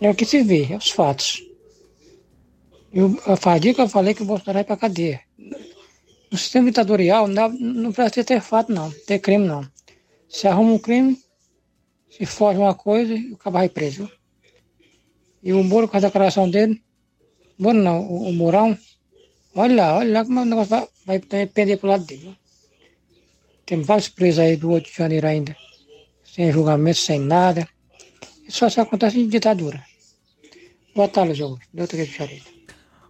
É o que se vê, é os fatos. Eu, a fadiga eu falei que o Bolsonaro vai pra cadeia. No sistema ditatorial não, não precisa ter fato, não, ter crime, não. Se arruma um crime, se foge uma coisa, o cara vai preso. E o Moro, com a declaração dele, Moro não, o, o Mourão, olha lá, olha lá como o negócio vai, vai pender pro lado dele. Viu? Tem vários presos aí do 8 de janeiro ainda, sem julgamento, sem nada. Isso só acontece em ditadura. Boa tarde, João. Doutor de.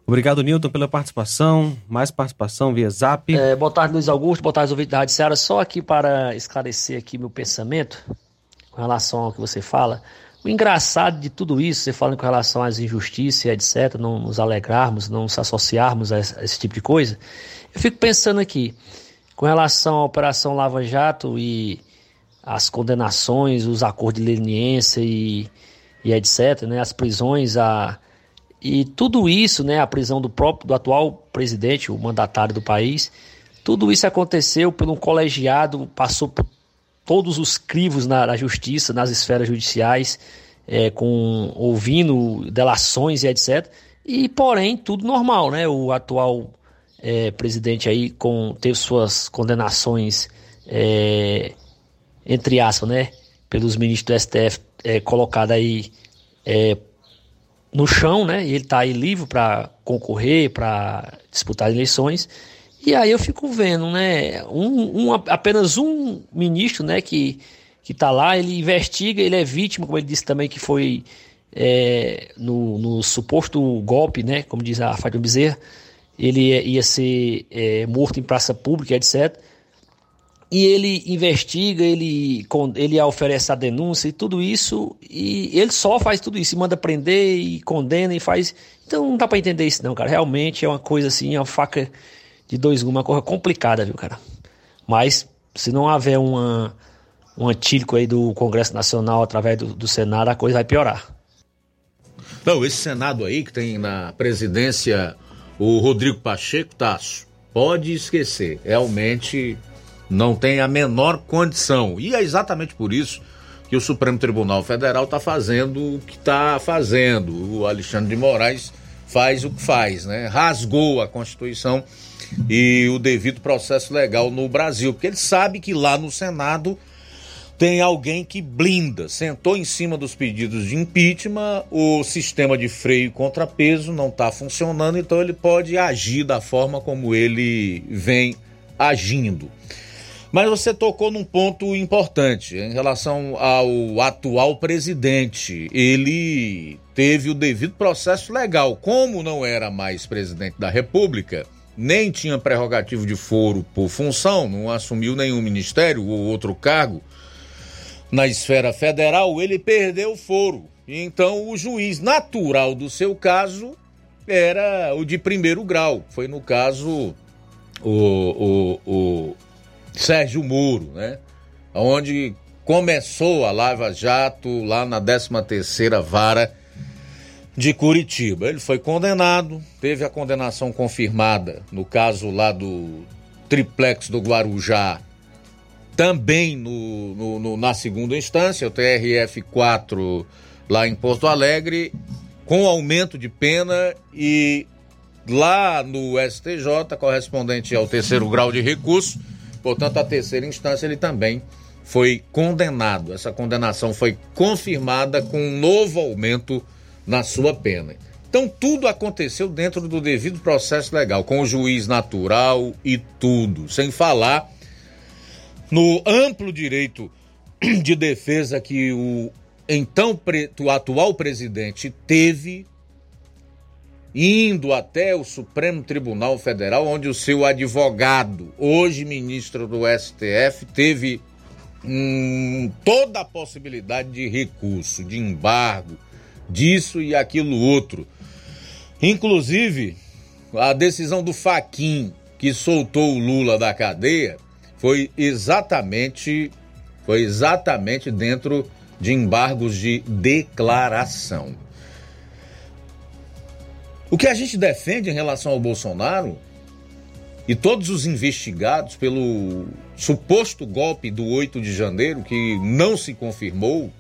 Obrigado, Nilton, pela participação. Mais participação via zap. É, boa tarde, Luiz Augusto. Boa tarde, ouvintes da Rádio Ceará. Só aqui para esclarecer aqui meu pensamento com relação ao que você fala. O engraçado de tudo isso, você falando com relação às injustiças e etc., não nos alegrarmos, não nos associarmos a esse, a esse tipo de coisa, eu fico pensando aqui, com relação à Operação Lava Jato e as condenações, os acordos de leniência e, e etc., né, as prisões, a, e tudo isso, né, a prisão do próprio, do atual presidente, o mandatário do país, tudo isso aconteceu por um colegiado, passou por todos os crivos na, na justiça, nas esferas judiciais, é, com ouvindo delações e etc. E porém tudo normal, né? O atual é, presidente aí com teve suas condenações é, entre aspas, né? Pelos ministros do STF é, colocada aí é, no chão, né? E ele está aí livre para concorrer, para disputar eleições. E aí eu fico vendo, né? Um, um- apenas um ministro, né? Que que está lá, ele investiga, ele é vítima, como ele disse também que foi é, no, no suposto golpe, né? Como diz a Fátima Bezerra, ele ia, ser é, morto em praça pública, etc. E ele investiga, ele, ele oferece a denúncia e tudo isso, e ele só faz tudo isso, e manda prender e condena e faz. Então não dá pra entender isso, não, cara. Realmente é uma coisa assim, é uma faca de dois gumes, uma coisa complicada, viu, cara? Mas se não houver uma, um antílico aí do Congresso Nacional através do, do Senado, a coisa vai piorar. Não, esse Senado aí que tem na presidência o Rodrigo Pacheco, Tasso, pode esquecer. Realmente não tem a menor condição. E é exatamente por isso que o Supremo Tribunal Federal está fazendo o que está fazendo. O Alexandre de Moraes faz o que faz, né? Rasgou a Constituição e o devido processo legal no Brasil, porque ele sabe que lá no Senado tem alguém que blinda, sentou em cima dos pedidos de impeachment, o sistema de freio e contrapeso não está funcionando, então ele pode agir da forma como ele vem agindo. Mas você tocou num ponto importante em relação ao atual presidente. Ele teve o devido processo legal. Como não era mais presidente da República, nem tinha prerrogativo de foro por função, não assumiu nenhum ministério ou outro cargo na esfera federal, ele perdeu o foro. Então, o juiz natural do seu caso era o de primeiro grau. Foi, no caso, o, o, o Sérgio Moro, né? Onde começou a Lava Jato lá na 13ª Vara de Curitiba. Ele foi condenado, teve a condenação confirmada no caso lá do triplex do Guarujá, também no, no- no- na segunda instância, o TRF4 lá em Porto Alegre, com aumento de pena e lá no STJ, correspondente ao terceiro grau de recurso, portanto, a terceira instância, ele também foi condenado. Essa condenação foi confirmada com um novo aumento na sua pena. Então, tudo aconteceu dentro do devido processo legal, com o juiz natural e tudo, sem falar no amplo direito de defesa que o então o atual presidente teve indo até o Supremo Tribunal Federal, onde o seu advogado, hoje ministro do STF, teve hum, toda a possibilidade de recurso, de embargo, disso e aquilo outro. Inclusive, a decisão do Faquin, que soltou o Lula da cadeia, foi exatamente foi exatamente dentro de embargos de declaração. O que a gente defende em relação ao Bolsonaro e todos os investigados pelo suposto golpe do 8 de janeiro, que não se confirmou,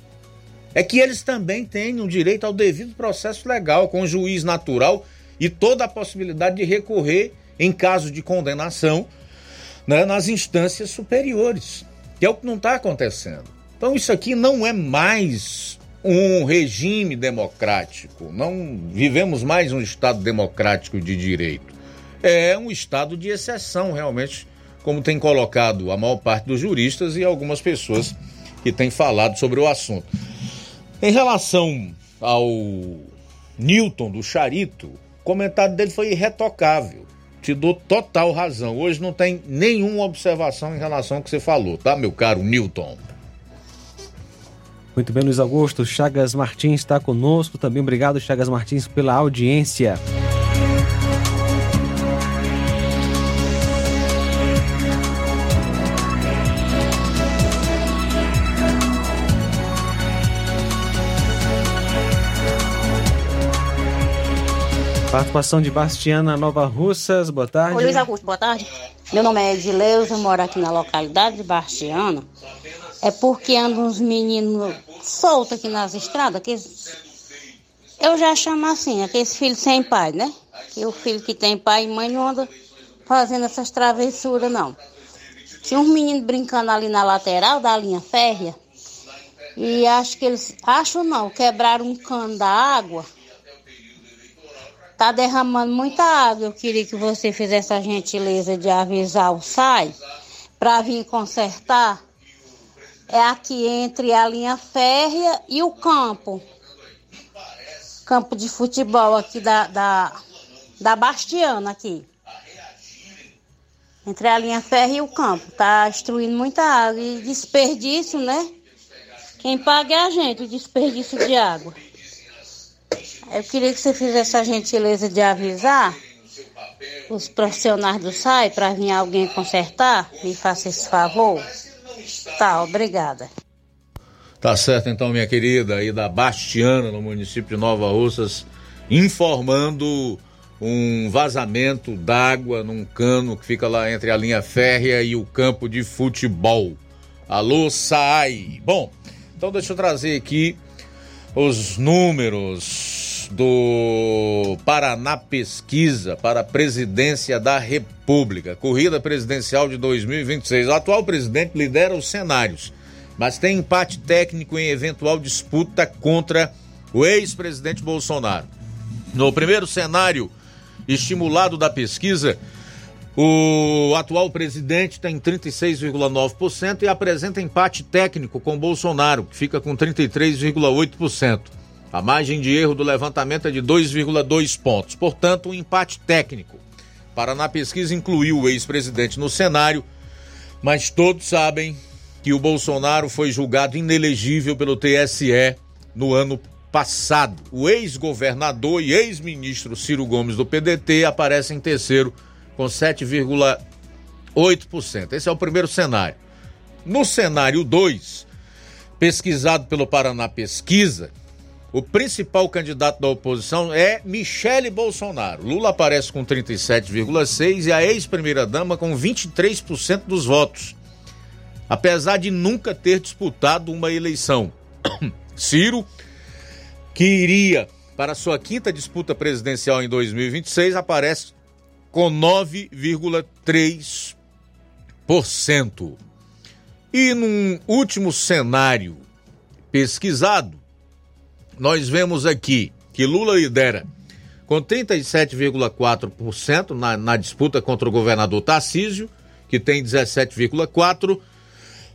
é que eles também tenham direito ao devido processo legal, com juiz natural e toda a possibilidade de recorrer em caso de condenação né, nas instâncias superiores, que é o que não está acontecendo. Então, isso aqui não é mais um regime democrático, não vivemos mais um Estado democrático de direito. É um estado de exceção, realmente, como tem colocado a maior parte dos juristas e algumas pessoas que têm falado sobre o assunto. Em relação ao Newton do Charito, o comentário dele foi irretocável. Te dou total razão. Hoje não tem nenhuma observação em relação ao que você falou, tá, meu caro Newton? Muito bem, Luiz Augusto. Chagas Martins está conosco. Também obrigado, Chagas Martins, pela audiência. Participação de Bastiana Nova Russas, boa tarde. Oi, Luiz Augusto, boa tarde. Meu nome é Edileuza, moro aqui na localidade de Bastiana. É porque andam uns meninos soltos aqui nas estradas, que eu já chamo assim, aqueles filhos sem pai, né? Que o filho que tem pai e mãe não anda fazendo essas travessuras, não. Tinha uns meninos brincando ali na lateral da linha férrea. E acho que eles, acho não, quebraram um cano da água Tá derramando muita água. Eu queria que você fizesse a gentileza de avisar o SAI para vir consertar. É aqui entre a linha férrea e o campo. Campo de futebol aqui da, da, da Bastiana aqui. Entre a linha férrea e o campo. Tá destruindo muita água. E desperdício, né? Quem paga é a gente, o desperdício de água. Eu queria que você fizesse a gentileza de avisar os profissionais do SAI para vir alguém consertar. Me faça esse favor. Tá, obrigada. Tá certo, então, minha querida, aí da Bastiana, no município de Nova Russas, informando um vazamento d'água num cano que fica lá entre a linha férrea e o campo de futebol. Alô, SAI. Bom, então deixa eu trazer aqui os números do Paraná Pesquisa para a presidência da República, corrida presidencial de 2026. O atual presidente lidera os cenários, mas tem empate técnico em eventual disputa contra o ex-presidente Bolsonaro. No primeiro cenário, estimulado da pesquisa, o atual presidente tem 36,9% e apresenta empate técnico com Bolsonaro, que fica com 33,8%. A margem de erro do levantamento é de 2,2 pontos, portanto, um empate técnico. Paraná Pesquisa incluiu o ex-presidente no cenário, mas todos sabem que o Bolsonaro foi julgado inelegível pelo TSE no ano passado. O ex-governador e ex-ministro Ciro Gomes do PDT aparece em terceiro com 7,8%. Esse é o primeiro cenário. No cenário 2, pesquisado pelo Paraná Pesquisa, o principal candidato da oposição é Michele Bolsonaro. Lula aparece com 37,6% e a ex-primeira-dama com 23% dos votos. Apesar de nunca ter disputado uma eleição. Ciro, que iria para sua quinta disputa presidencial em 2026, aparece com 9,3%. E num último cenário pesquisado, nós vemos aqui que Lula lidera com 37,4% na, na disputa contra o governador Tarcísio, que tem 17,4%,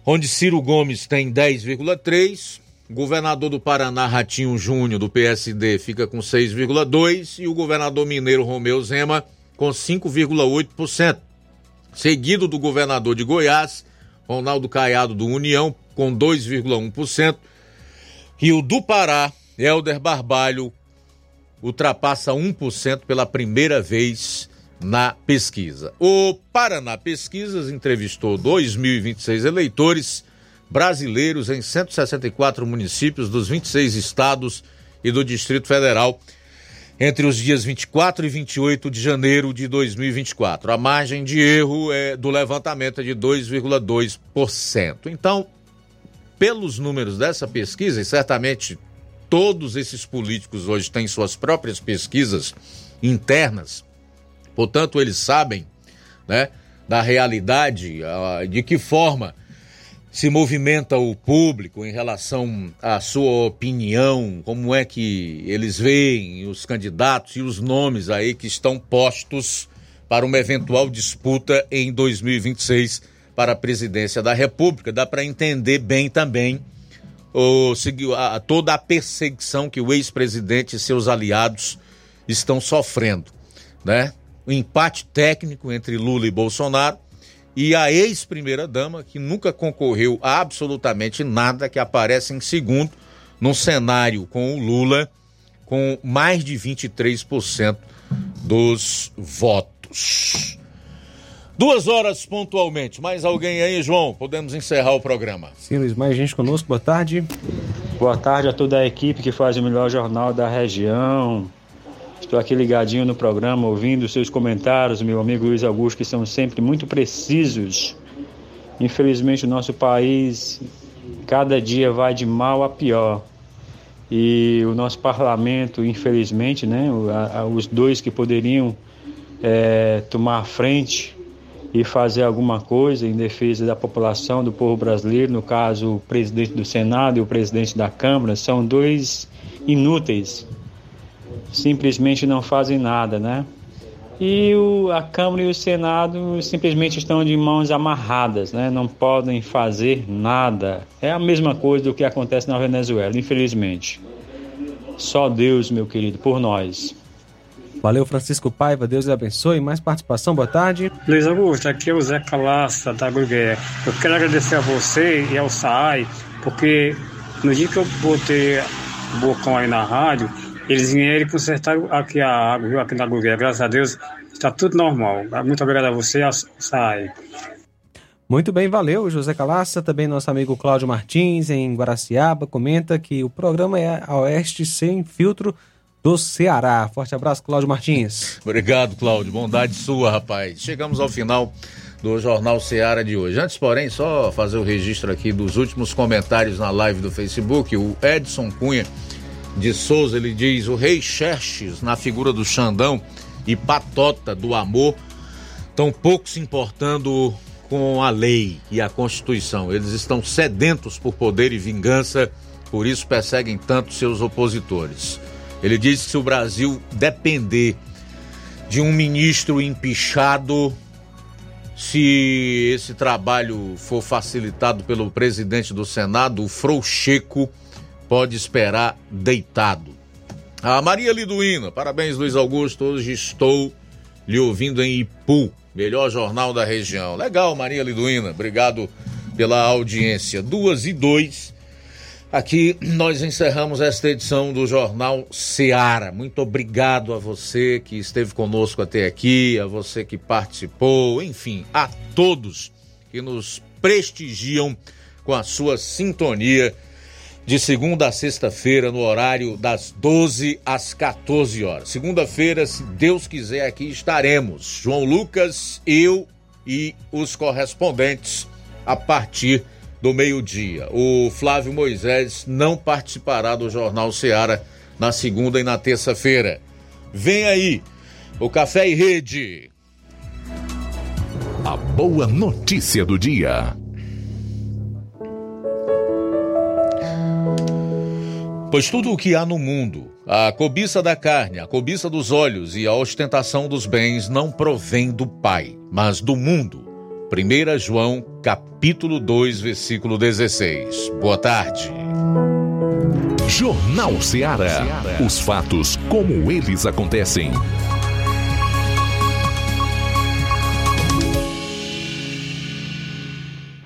onde Ciro Gomes tem 10,3%, governador do Paraná, Ratinho Júnior, do PSD, fica com 6,2%, e o governador mineiro Romeu Zema com 5,8%, seguido do governador de Goiás, Ronaldo Caiado, do União, com 2,1%, e o do Pará, Helder Barbalho ultrapassa 1% pela primeira vez na pesquisa. O Paraná Pesquisas entrevistou 2.026 eleitores brasileiros em 164 municípios dos 26 estados e do Distrito Federal. entre os dias 24 e 28 de janeiro de 2024. A margem de erro é, do levantamento é de 2,2%. Então, pelos números dessa pesquisa, e certamente todos esses políticos hoje têm suas próprias pesquisas internas, portanto, eles sabem né, da realidade, de que forma se movimenta o público em relação à sua opinião, como é que eles veem os candidatos e os nomes aí que estão postos para uma eventual disputa em 2026 para a presidência da República. Dá para entender bem também o, a, toda a perseguição que o ex-presidente e seus aliados estão sofrendo, né? O empate técnico entre Lula e Bolsonaro e a ex-primeira-dama, que nunca concorreu a absolutamente nada, que aparece em segundo num cenário com o Lula, com mais de 23% dos votos. Duas horas pontualmente. Mais alguém aí, João? Podemos encerrar o programa. Sim, Luiz, mais gente conosco. Boa tarde. Boa tarde a toda a equipe que faz o melhor jornal da região. Estou aqui ligadinho no programa, ouvindo seus comentários, meu amigo Luiz Augusto, que são sempre muito precisos. Infelizmente, o nosso país cada dia vai de mal a pior. E o nosso parlamento, infelizmente, né, os dois que poderiam é, tomar frente e fazer alguma coisa em defesa da população, do povo brasileiro, no caso, o presidente do Senado e o presidente da Câmara, são dois inúteis simplesmente não fazem nada, né? E o, a Câmara e o Senado simplesmente estão de mãos amarradas, né? Não podem fazer nada. É a mesma coisa do que acontece na Venezuela, infelizmente. Só Deus, meu querido, por nós. Valeu, Francisco Paiva, Deus lhe abençoe. Mais participação, boa tarde. Luiz Augusto, aqui é o Zé Calaça, da Grugué. Eu quero agradecer a você e ao SAAI, porque no dia que eu botei o bocão aí na rádio, eles vieram e consertaram aqui a água, viu? Aqui na Gouveia. Graças a Deus, está tudo normal. Muito obrigado a você, a SAI. Muito bem, valeu, José Calaça. Também nosso amigo Cláudio Martins, em Guaraciaba, comenta que o programa é a Oeste Sem Filtro do Ceará. Forte abraço, Cláudio Martins. Obrigado, Cláudio. Bondade sua, rapaz. Chegamos ao final do Jornal Ceará de hoje. Antes, porém, só fazer o registro aqui dos últimos comentários na live do Facebook. O Edson Cunha de Souza, ele diz: o rei Xerxes, na figura do Xandão e Patota do Amor, tão pouco se importando com a lei e a Constituição. Eles estão sedentos por poder e vingança, por isso perseguem tanto seus opositores. Ele diz que se o Brasil depender de um ministro empichado, se esse trabalho for facilitado pelo presidente do Senado, o Froucheco, pode esperar deitado. A Maria Liduína, parabéns Luiz Augusto, hoje estou lhe ouvindo em Ipu, melhor jornal da região. Legal, Maria Liduína, obrigado pela audiência. Duas e dois. Aqui nós encerramos esta edição do Jornal Seara. Muito obrigado a você que esteve conosco até aqui, a você que participou, enfim, a todos que nos prestigiam com a sua sintonia de segunda a sexta-feira, no horário das 12 às 14 horas. Segunda-feira, se Deus quiser, aqui estaremos. João Lucas, eu e os correspondentes a partir do meio-dia. O Flávio Moisés não participará do Jornal Seara na segunda e na terça-feira. Vem aí o Café e Rede. A boa notícia do dia. Pois tudo o que há no mundo, a cobiça da carne, a cobiça dos olhos e a ostentação dos bens não provém do Pai, mas do mundo. 1 João, capítulo 2, versículo 16. Boa tarde. Jornal Ceará. Os fatos como eles acontecem.